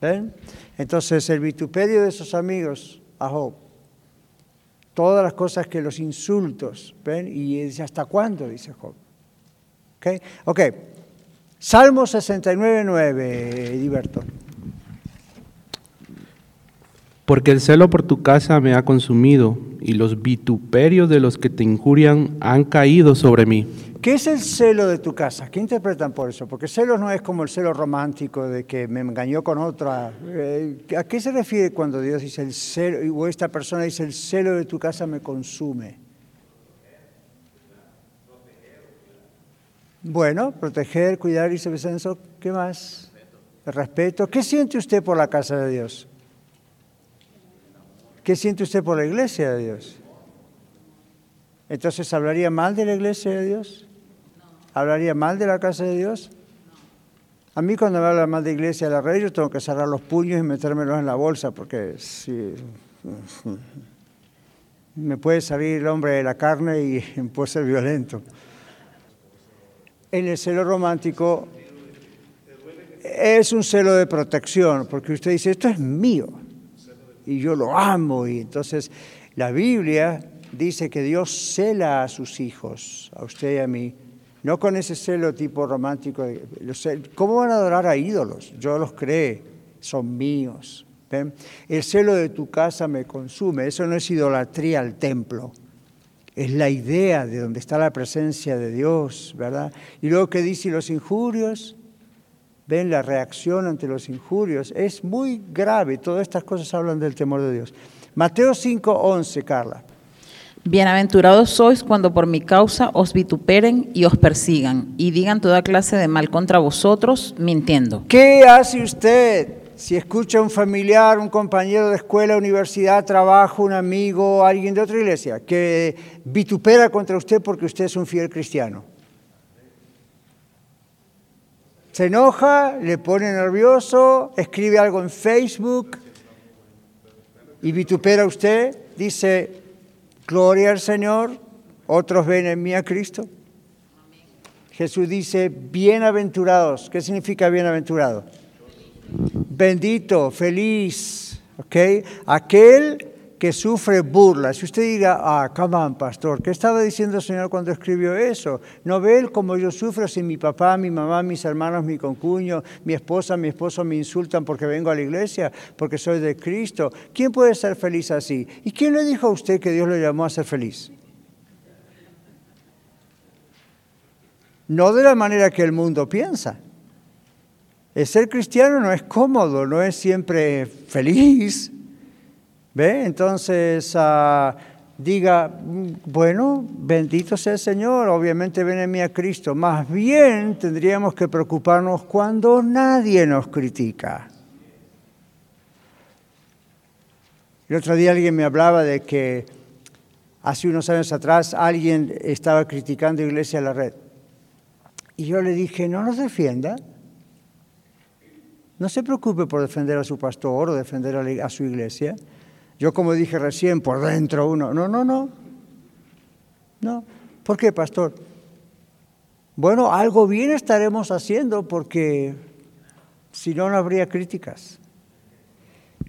¿Ven? Entonces el vituperio de esos amigos a Job, todas las cosas que los insultos, ¿ven? Y dice, ¿hasta cuándo? Dice Job. ¿Ok? Ok. Salmo 69, 9, Ediberto. Porque el celo por tu casa me ha consumido y los vituperios de los que te injurian han caído sobre mí. ¿Qué es el celo de tu casa? ¿Qué interpretan por eso? Porque celo no es como el celo romántico de que me engañó con otra. Eh, ¿A qué se refiere cuando Dios dice el celo, o esta persona dice el celo de tu casa me consume? Bueno, proteger, cuidar y censo, ¿qué más? Respeto. ¿Qué siente usted por la casa de Dios? ¿Qué siente usted por la iglesia de Dios? Entonces, ¿hablaría mal de la iglesia de Dios? ¿Hablaría mal de la casa de Dios? A mí cuando me habla mal de iglesia de la red, yo tengo que cerrar los puños y metérmelos en la bolsa, porque si me puede salir el hombre de la carne y puede ser violento en el celo romántico es un celo de protección, porque usted dice, esto es mío y yo lo amo. Y entonces la Biblia dice que Dios cela a sus hijos, a usted y a mí, no con ese celo tipo romántico. ¿Cómo van a adorar a ídolos? Yo los creo, son míos. El celo de tu casa me consume, eso no es idolatría al templo es la idea de donde está la presencia de Dios, ¿verdad? Y luego que dice los injurios, ven la reacción ante los injurios. Es muy grave, todas estas cosas hablan del temor de Dios. Mateo 5:11, Carla. Bienaventurados sois cuando por mi causa os vituperen y os persigan y digan toda clase de mal contra vosotros, mintiendo. ¿Qué hace usted si escucha un familiar, un compañero de escuela, universidad, trabajo, un amigo, alguien de otra iglesia, que vitupera contra usted porque usted es un fiel cristiano? Se enoja, le pone nervioso, escribe algo en Facebook y vitupera a usted, dice, Gloria al Señor, otros ven en mí a Cristo. Jesús dice, bienaventurados. ¿Qué significa bienaventurado? Bendito, feliz, ¿ok? Aquel que sufre burlas. Si usted diga, ah, come on, pastor, ¿qué estaba diciendo el Señor cuando escribió eso? ¿No ve él como yo sufro si mi papá, mi mamá, mis hermanos, mi concuño, mi esposa, mi esposo me insultan porque vengo a la iglesia, porque soy de Cristo? ¿Quién puede ser feliz así? ¿Y quién le dijo a usted que Dios lo llamó a ser feliz? No de la manera que el mundo piensa. El ser cristiano no es cómodo, no es siempre feliz. ¿Ve? Entonces, ah, diga, bueno, bendito sea el Señor, obviamente ven en mí a Cristo. Más bien tendríamos que preocuparnos cuando nadie nos critica. El otro día alguien me hablaba de que hace unos años atrás alguien estaba criticando Iglesia de la Red. Y yo le dije, no nos defienda. No se preocupe por defender a su pastor o defender a su iglesia. Yo como dije recién, por dentro uno, no, no, no. No. ¿Por qué, pastor? Bueno, algo bien estaremos haciendo porque si no, no habría críticas.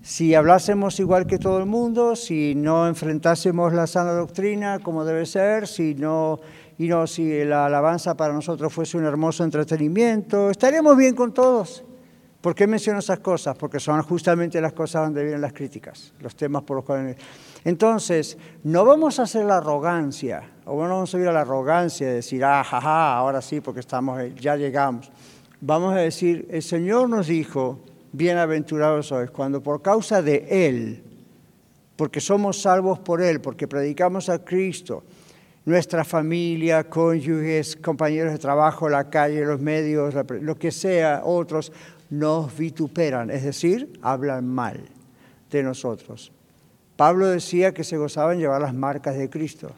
Si hablásemos igual que todo el mundo, si no enfrentásemos la sana doctrina como debe ser, si no, y no, si la alabanza para nosotros fuese un hermoso entretenimiento, estaríamos bien con todos. ¿Por qué menciono esas cosas? Porque son justamente las cosas donde vienen las críticas, los temas por los cuales... Entonces, no vamos a hacer la arrogancia, o no vamos a ir a la arrogancia de decir, ah, jaja, ahora sí, porque estamos, ya llegamos. Vamos a decir, el Señor nos dijo, bienaventurados sois, cuando por causa de Él, porque somos salvos por Él, porque predicamos a Cristo, nuestra familia, cónyuges, compañeros de trabajo, la calle, los medios, lo que sea, otros, nos vituperan, es decir, hablan mal de nosotros. Pablo decía que se gozaban llevar las marcas de Cristo.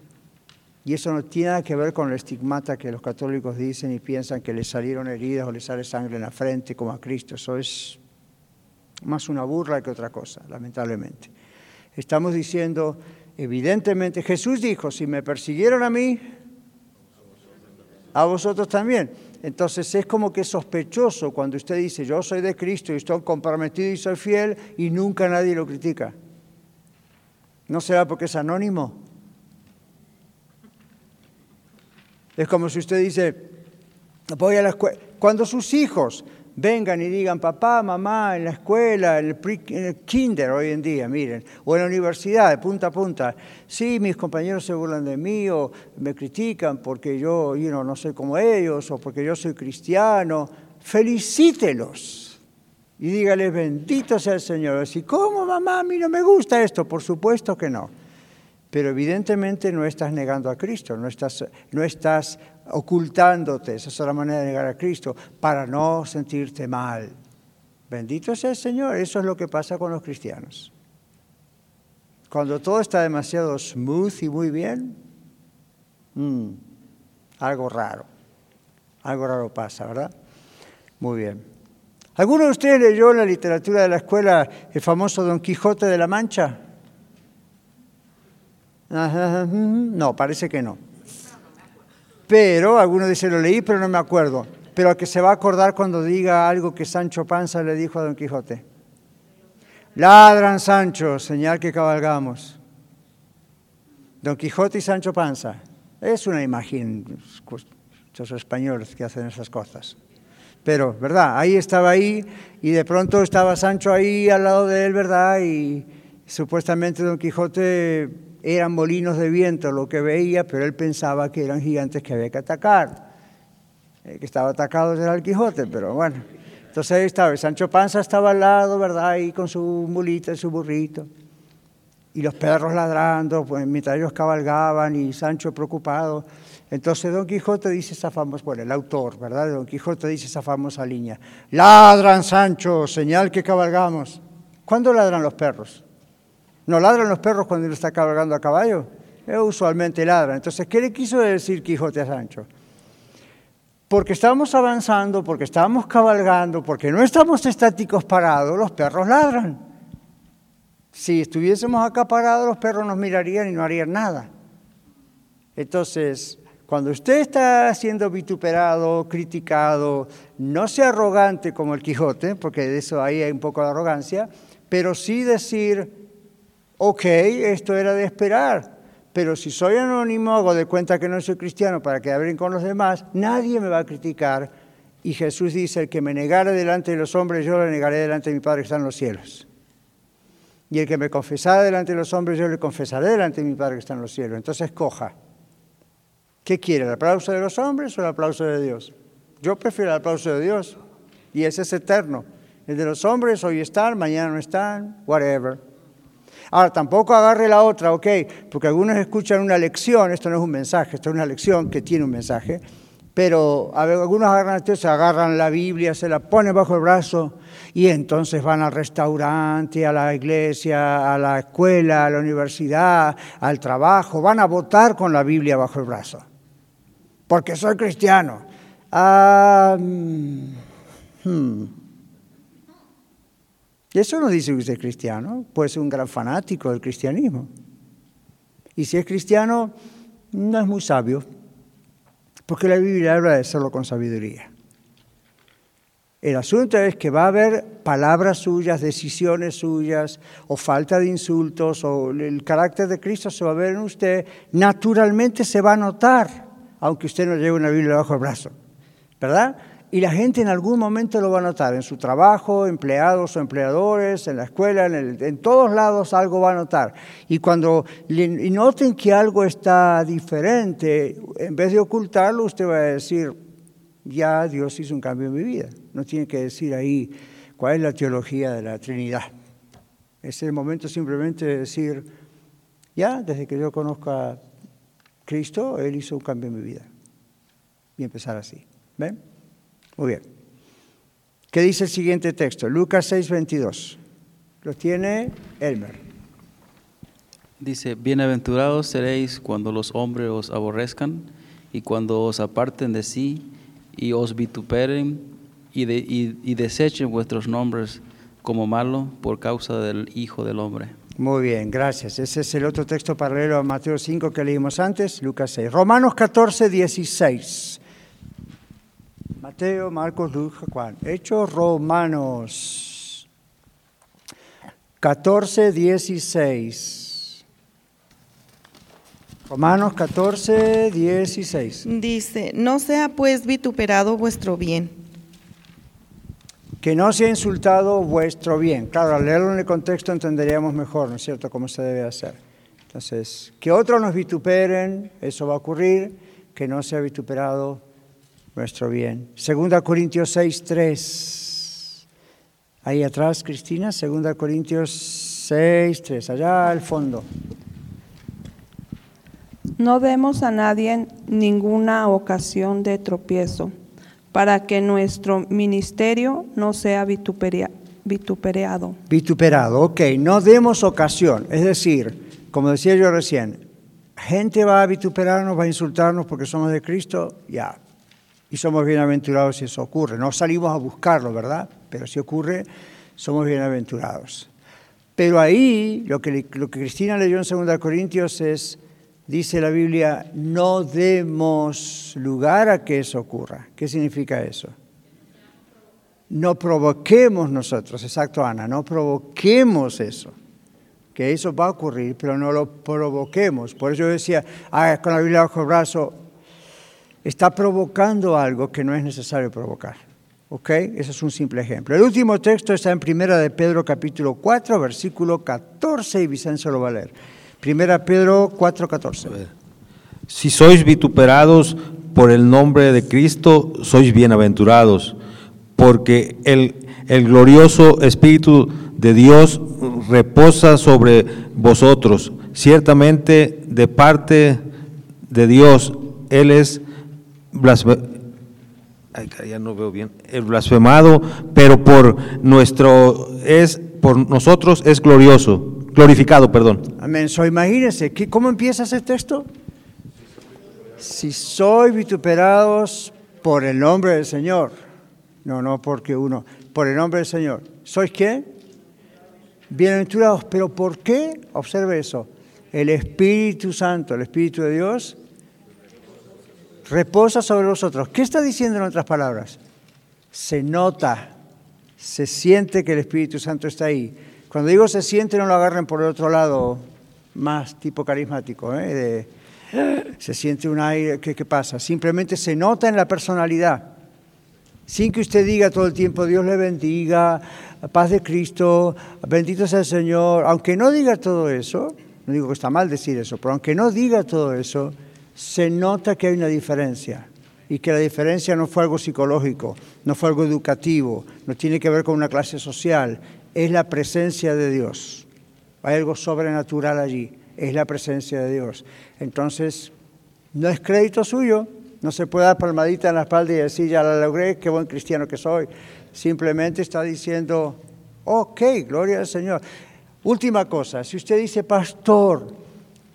Y eso no tiene nada que ver con el estigmata que los católicos dicen y piensan que les salieron heridas o les sale sangre en la frente como a Cristo. Eso es más una burla que otra cosa, lamentablemente. Estamos diciendo, evidentemente, Jesús dijo, si me persiguieron a mí, a vosotros también. Entonces es como que sospechoso cuando usted dice, yo soy de Cristo y estoy comprometido y soy fiel y nunca nadie lo critica. ¿No será porque es anónimo? Es como si usted dice, voy a la escuela. Cuando sus hijos vengan y digan, papá, mamá, en la escuela, en el, kinder hoy en día, miren, o en la universidad, de punta a punta, sí, mis compañeros se burlan de mí o me critican porque yo no soy como ellos o porque yo soy cristiano, felicítelos y dígales, bendito sea el Señor. Y ¿cómo mamá? A mí no me gusta esto. Por supuesto que no. Pero evidentemente no estás negando a Cristo, no estás, no estás ocultándote, esa es la manera de negar a Cristo, para no sentirte mal. Bendito sea el Señor, eso es lo que pasa con los cristianos. Cuando todo está demasiado smooth y muy bien, mm, algo raro, algo raro pasa, ¿verdad? Muy bien. ¿Alguno de ustedes leyó en la literatura de la escuela el famoso Don Quijote de la Mancha? No, parece que no. Pero, algunos dicen, lo leí, pero no me acuerdo. Pero a que se va a acordar cuando diga algo que Sancho Panza le dijo a Don Quijote. Ladran Sancho, señal que cabalgamos. Don Quijote y Sancho Panza. Es una imagen, los españoles que hacen esas cosas. Pero, ¿verdad? Ahí estaba ahí y de pronto estaba Sancho ahí al lado de él, ¿verdad? Y supuestamente Don Quijote eran molinos de viento lo que veía, pero él pensaba que eran gigantes que había que atacar. El que estaba atacado era el Quijote, pero bueno. Entonces estaba, Sancho Panza estaba al lado, ¿verdad? Ahí con su mulita y su burrito. Y los perros ladrando, pues mientras ellos cabalgaban y Sancho preocupado. Entonces Don Quijote dice esa famosa, bueno, el autor, ¿verdad? Don Quijote dice esa famosa línea. Ladran, Sancho, señal que cabalgamos. ¿Cuándo ladran los perros? ¿No ladran los perros cuando uno está cabalgando a caballo? Eh, usualmente ladran. Entonces, ¿qué le quiso decir Quijote a Sancho? Porque estamos avanzando, porque estamos cabalgando, porque no estamos estáticos parados, los perros ladran. Si estuviésemos acá parados, los perros nos mirarían y no harían nada. Entonces, cuando usted está siendo vituperado, criticado, no sea arrogante como el Quijote, porque de eso ahí hay un poco de arrogancia, pero sí decir, ok, esto era de esperar, pero si soy anónimo, hago de cuenta que no soy cristiano para que hablen con los demás, nadie me va a criticar. Y Jesús dice, el que me negare delante de los hombres, yo le negaré delante de mi Padre que está en los cielos. Y el que me confesara delante de los hombres, yo le confesaré delante de mi Padre que está en los cielos. Entonces coja. ¿Qué quiere? ¿El aplauso de los hombres o el aplauso de Dios? Yo prefiero el aplauso de Dios. Y ese es eterno. El de los hombres hoy están, mañana no están, whatever. Ahora, tampoco agarre la otra, ok, porque algunos escuchan una lección, esto no es un mensaje, esto es una lección que tiene un mensaje, pero algunos agarran, agarran la Biblia, se la ponen bajo el brazo y entonces van al restaurante, a la iglesia, a la escuela, a la universidad, al trabajo, van a votar con la Biblia bajo el brazo porque soy cristiano. Ah, mm, hmm. Eso no dice que usted es cristiano, puede ser un gran fanático del cristianismo. Y si es cristiano, no es muy sabio, porque la Biblia habla de hacerlo con sabiduría. El asunto es que va a haber palabras suyas, decisiones suyas, o falta de insultos, o el carácter de Cristo se va a ver en usted, naturalmente se va a notar aunque usted no lleve una Biblia bajo el brazo, ¿verdad? Y la gente en algún momento lo va a notar, en su trabajo, empleados o empleadores, en la escuela, en, todos lados algo va a notar. Y cuando noten que algo está diferente, en vez de ocultarlo, usted va a decir, ya Dios hizo un cambio en mi vida. No tiene que decir ahí cuál es la teología de la Trinidad. Es el momento simplemente de decir, ya, desde que yo conozca Cristo, Él hizo un cambio en mi vida. Y empezar así. ¿Ven? Muy bien. ¿Qué dice el siguiente texto? Lucas 6, 22. Lo tiene Elmer. Dice, bienaventurados seréis cuando los hombres os aborrezcan y cuando os aparten de sí y os vituperen y, y desechen vuestros nombres como malo por causa del Hijo del Hombre. Muy bien, gracias. Ese es el otro texto paralelo a Mateo 5 que leímos antes, Lucas 6. Romanos 14, 16. Mateo, Marcos, Lucas, Juan. Hechos Romanos 14, 16. Romanos 14, 16. Dice, no sea pues vituperado vuestro bien que no se ha insultado vuestro bien. Claro, al leerlo en el contexto entenderíamos mejor, ¿no es cierto?, cómo se debe hacer. Entonces, que otros nos vituperen, eso va a ocurrir, que no se ha vituperado nuestro bien. Segunda Corintios 6, 3. Ahí atrás, Cristina, Segunda Corintios 6, 3, allá al fondo. No demos a nadie ninguna ocasión de tropiezo para que nuestro ministerio no sea vituperia, vituperado. Vituperado, ok, no demos ocasión, es decir, como decía yo recién, gente va a vituperarnos, va a insultarnos porque somos de Cristo, ya, y somos bienaventurados si eso ocurre. No salimos a buscarlo, ¿verdad? Pero si ocurre, somos bienaventurados. Pero ahí, lo que, lo que Cristina leyó en 2 Corintios es, dice la Biblia, no demos lugar a que eso ocurra. ¿Qué significa eso? No provoquemos nosotros, exacto Ana, no provoquemos eso. Que eso va a ocurrir, pero no lo provoquemos. Por eso yo decía, ah, con la Biblia bajo el brazo, está provocando algo que no es necesario provocar. ¿Ok? Ese es un simple ejemplo. El último texto está en Primera de Pedro capítulo 4, versículo 14, y Vicencio lo va a leer. Primera Pedro 4:14. Si sois vituperados por el nombre de Cristo, sois bienaventurados, porque el, glorioso Espíritu de Dios reposa sobre vosotros. Ciertamente de parte de Dios, Él es. Ya no veo bien, el blasfemado, pero por nuestro es por nosotros es glorioso, glorificado, perdón. Amén. So, imagínense, ¿cómo empieza ese texto? Si soy vituperados por el nombre del Señor, no, no porque uno, por el nombre del Señor. ¿Sois qué? Bienaventurados, pero ¿por qué? Observe eso. El Espíritu Santo, el Espíritu de Dios, reposa sobre vosotros. ¿Qué está diciendo en otras palabras? Se nota, se siente que el Espíritu Santo está ahí. Cuando digo se siente, no lo agarren por el otro lado, más tipo carismático, ¿eh? se siente un aire, ¿qué, ¿qué pasa? Simplemente se nota en la personalidad. Sin que usted diga todo el tiempo, Dios le bendiga, paz de Cristo, bendito sea el Señor. Aunque no diga todo eso, no digo que está mal decir eso, pero aunque no diga todo eso, se nota que hay una diferencia y que la diferencia no fue algo psicológico, no fue algo educativo, no tiene que ver con una clase social, es la presencia de Dios. Hay algo sobrenatural allí, es la presencia de Dios. Entonces, no es crédito suyo, no se puede dar palmadita en la espalda y decir, ya la logré, qué buen cristiano que soy. Simplemente está diciendo, ok, gloria al Señor. Última cosa, si usted dice, pastor,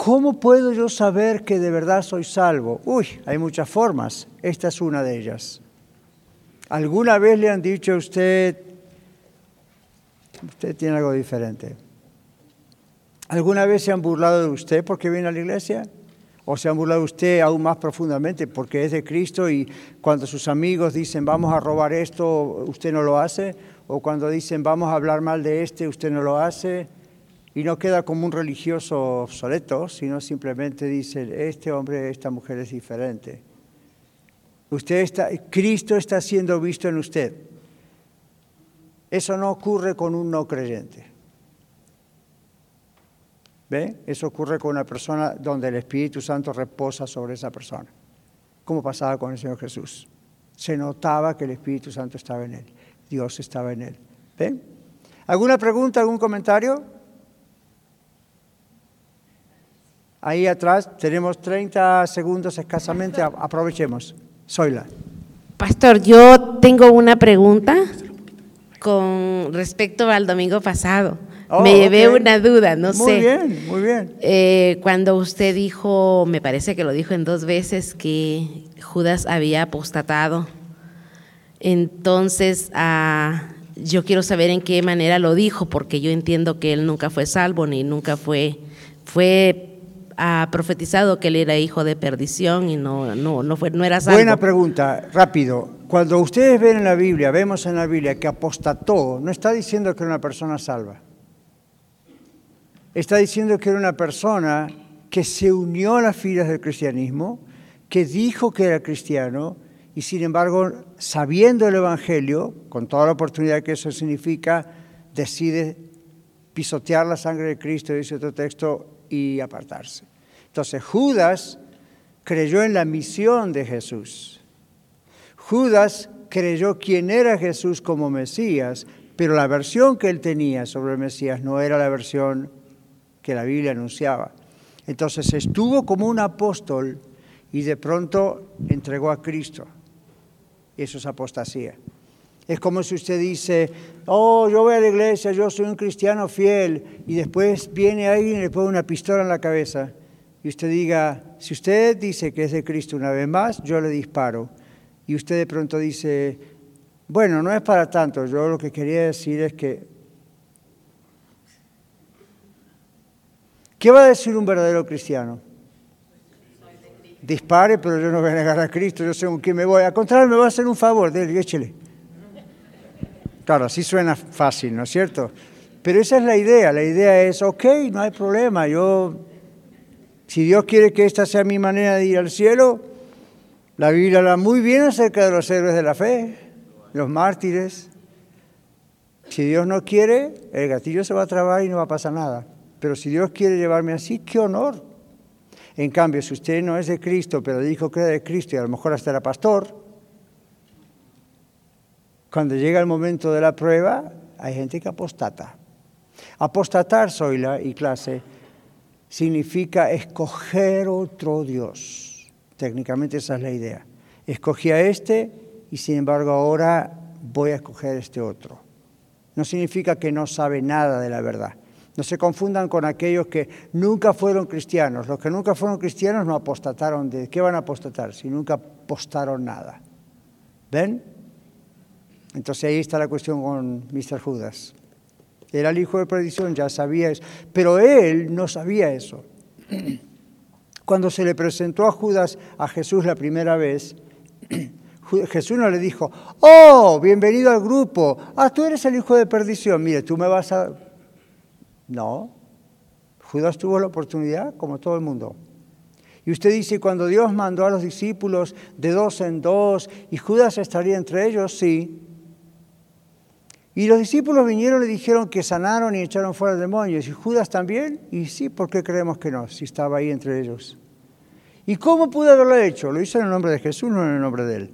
¿Cómo puedo yo saber que de verdad soy salvo? Uy, hay muchas formas. Esta es una de ellas. ¿Alguna vez le han dicho a usted, usted tiene algo diferente? ¿Alguna vez se han burlado de usted porque viene a la iglesia? ¿O se han burlado de usted aún más profundamente porque es de Cristo y cuando sus amigos dicen vamos a robar esto, usted no lo hace? ¿O cuando dicen vamos a hablar mal de este, usted no lo hace? Y no queda como un religioso obsoleto, sino simplemente dice, este hombre, esta mujer es diferente. Usted está, Cristo está siendo visto en usted. Eso no ocurre con un no creyente. ¿Ve? Eso ocurre con una persona donde el Espíritu Santo reposa sobre esa persona, como pasaba con el Señor Jesús. Se notaba que el Espíritu Santo estaba en él, Dios estaba en él. ¿Ve? ¿Alguna pregunta, algún comentario? Ahí atrás tenemos 30 segundos escasamente, aprovechemos. Soyla. Pastor, yo tengo una pregunta con respecto al domingo pasado. Oh, me llevé una duda, no sé. Muy bien, muy bien. Eh, cuando usted dijo, me parece que lo dijo en dos veces, que Judas había apostatado. Entonces, ah, yo quiero saber en qué manera lo dijo, porque yo entiendo que él nunca fue salvo ni nunca fue, fue ha profetizado que él era hijo de perdición y no, no, no, fue, no era salvo. Buena pregunta, rápido. Cuando ustedes ven en la Biblia, vemos en la Biblia que apostató, no está diciendo que era una persona salva. Está diciendo que era una persona que se unió a las filas del cristianismo, que dijo que era cristiano y sin embargo, sabiendo el Evangelio, con toda la oportunidad que eso significa, decide pisotear la sangre de Cristo, dice otro texto, y apartarse. Entonces Judas creyó en la misión de Jesús. Judas creyó quién era Jesús como Mesías, pero la versión que él tenía sobre Mesías no era la versión que la Biblia anunciaba. Entonces estuvo como un apóstol y de pronto entregó a Cristo. Eso es apostasía. Es como si usted dice, oh, yo voy a la iglesia, yo soy un cristiano fiel, y después viene alguien y le pone una pistola en la cabeza, y usted diga, si usted dice que es de Cristo una vez más, yo le disparo. Y usted de pronto dice, bueno, no es para tanto, yo lo que quería decir es que... ¿Qué va a decir un verdadero cristiano? Dispare, pero yo no voy a negar a Cristo, yo sé con quién me voy. Al contrario, me va a hacer un favor, déle, échele. Claro, así suena fácil, ¿no es cierto? Pero esa es la idea. La idea es, ok, no hay problema. Yo, si Dios quiere que esta sea mi manera de ir al cielo, la Biblia habla muy bien acerca de los héroes de la fe, los mártires. Si Dios no quiere, el gatillo se va a trabar y no va a pasar nada. Pero si Dios quiere llevarme así, qué honor. En cambio, si usted no es de Cristo, pero dijo que era de Cristo y a lo mejor hasta era pastor, Cuando llega el momento de la prueba, hay gente que apostata. Apostatar, Zoila y clase, significa escoger otro Dios. Técnicamente esa es la idea. Escogí a este y sin embargo ahora voy a escoger este otro. No significa que no sabe nada de la verdad. No se confundan con aquellos que nunca fueron cristianos. Los que nunca fueron cristianos no apostataron. ¿De qué van a apostatar si nunca apostaron nada? ¿Ven? Entonces ahí está la cuestión con Mr. Judas. Era el hijo de perdición, ya sabía eso. Pero él no sabía eso. Cuando se le presentó a Judas, a Jesús la primera vez, Jesús no le dijo, oh, bienvenido al grupo, ah, tú eres el hijo de perdición, mire, tú me vas a... No, Judas tuvo la oportunidad como todo el mundo. Y usted dice, cuando Dios mandó a los discípulos de dos en dos, y Judas estaría entre ellos, sí, y los discípulos vinieron y le dijeron que sanaron y echaron fuera demonios. ¿Y Judas también? Y sí, ¿por qué creemos que no? Si estaba ahí entre ellos. ¿Y cómo pudo haberlo hecho? Lo hizo en el nombre de Jesús, no en el nombre de él.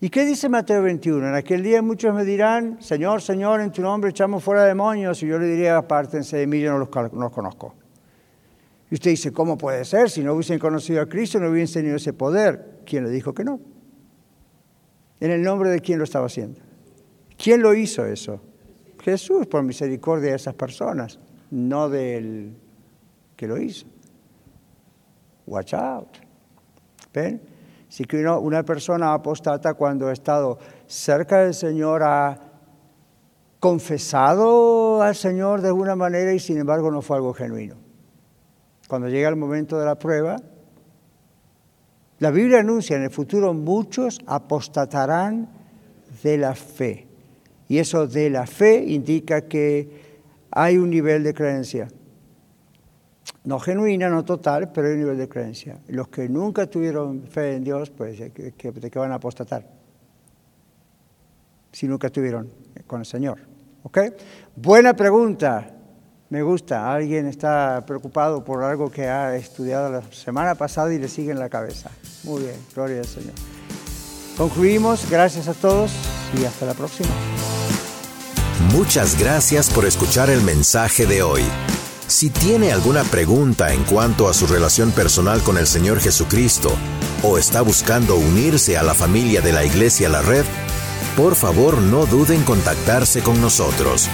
¿Y qué dice Mateo 21? En aquel día muchos me dirán, Señor, Señor, en tu nombre echamos fuera demonios. Y yo le diría, apártense de mí, yo no los, no los conozco. Y usted dice, ¿cómo puede ser? Si no hubiesen conocido a Cristo, no hubiesen tenido ese poder. ¿Quién le dijo que no? ¿En el nombre de quién lo estaba haciendo? ¿Quién lo hizo eso? Jesús, por misericordia de esas personas, no del que lo hizo. Watch out. ¿Ven? Si que una persona apostata cuando ha estado cerca del Señor ha confesado al Señor de alguna manera y sin embargo no fue algo genuino. Cuando llega el momento de la prueba, la Biblia anuncia en el futuro muchos apostatarán de la fe. Y eso de la fe indica que hay un nivel de creencia. No genuina, no total, pero hay un nivel de creencia. Los que nunca tuvieron fe en Dios, pues, ¿de qué van a apostatar? Si nunca estuvieron con el Señor. ¿Ok? Buena pregunta. Me gusta. Alguien está preocupado por algo que ha estudiado la semana pasada y le sigue en la cabeza. Muy bien, gloria al Señor. Concluimos. Gracias a todos y hasta la próxima. Muchas gracias por escuchar el mensaje de hoy. Si tiene alguna pregunta en cuanto a su relación personal con el Señor Jesucristo o está buscando unirse a la familia de la Iglesia La Red, por favor no duden en contactarse con nosotros.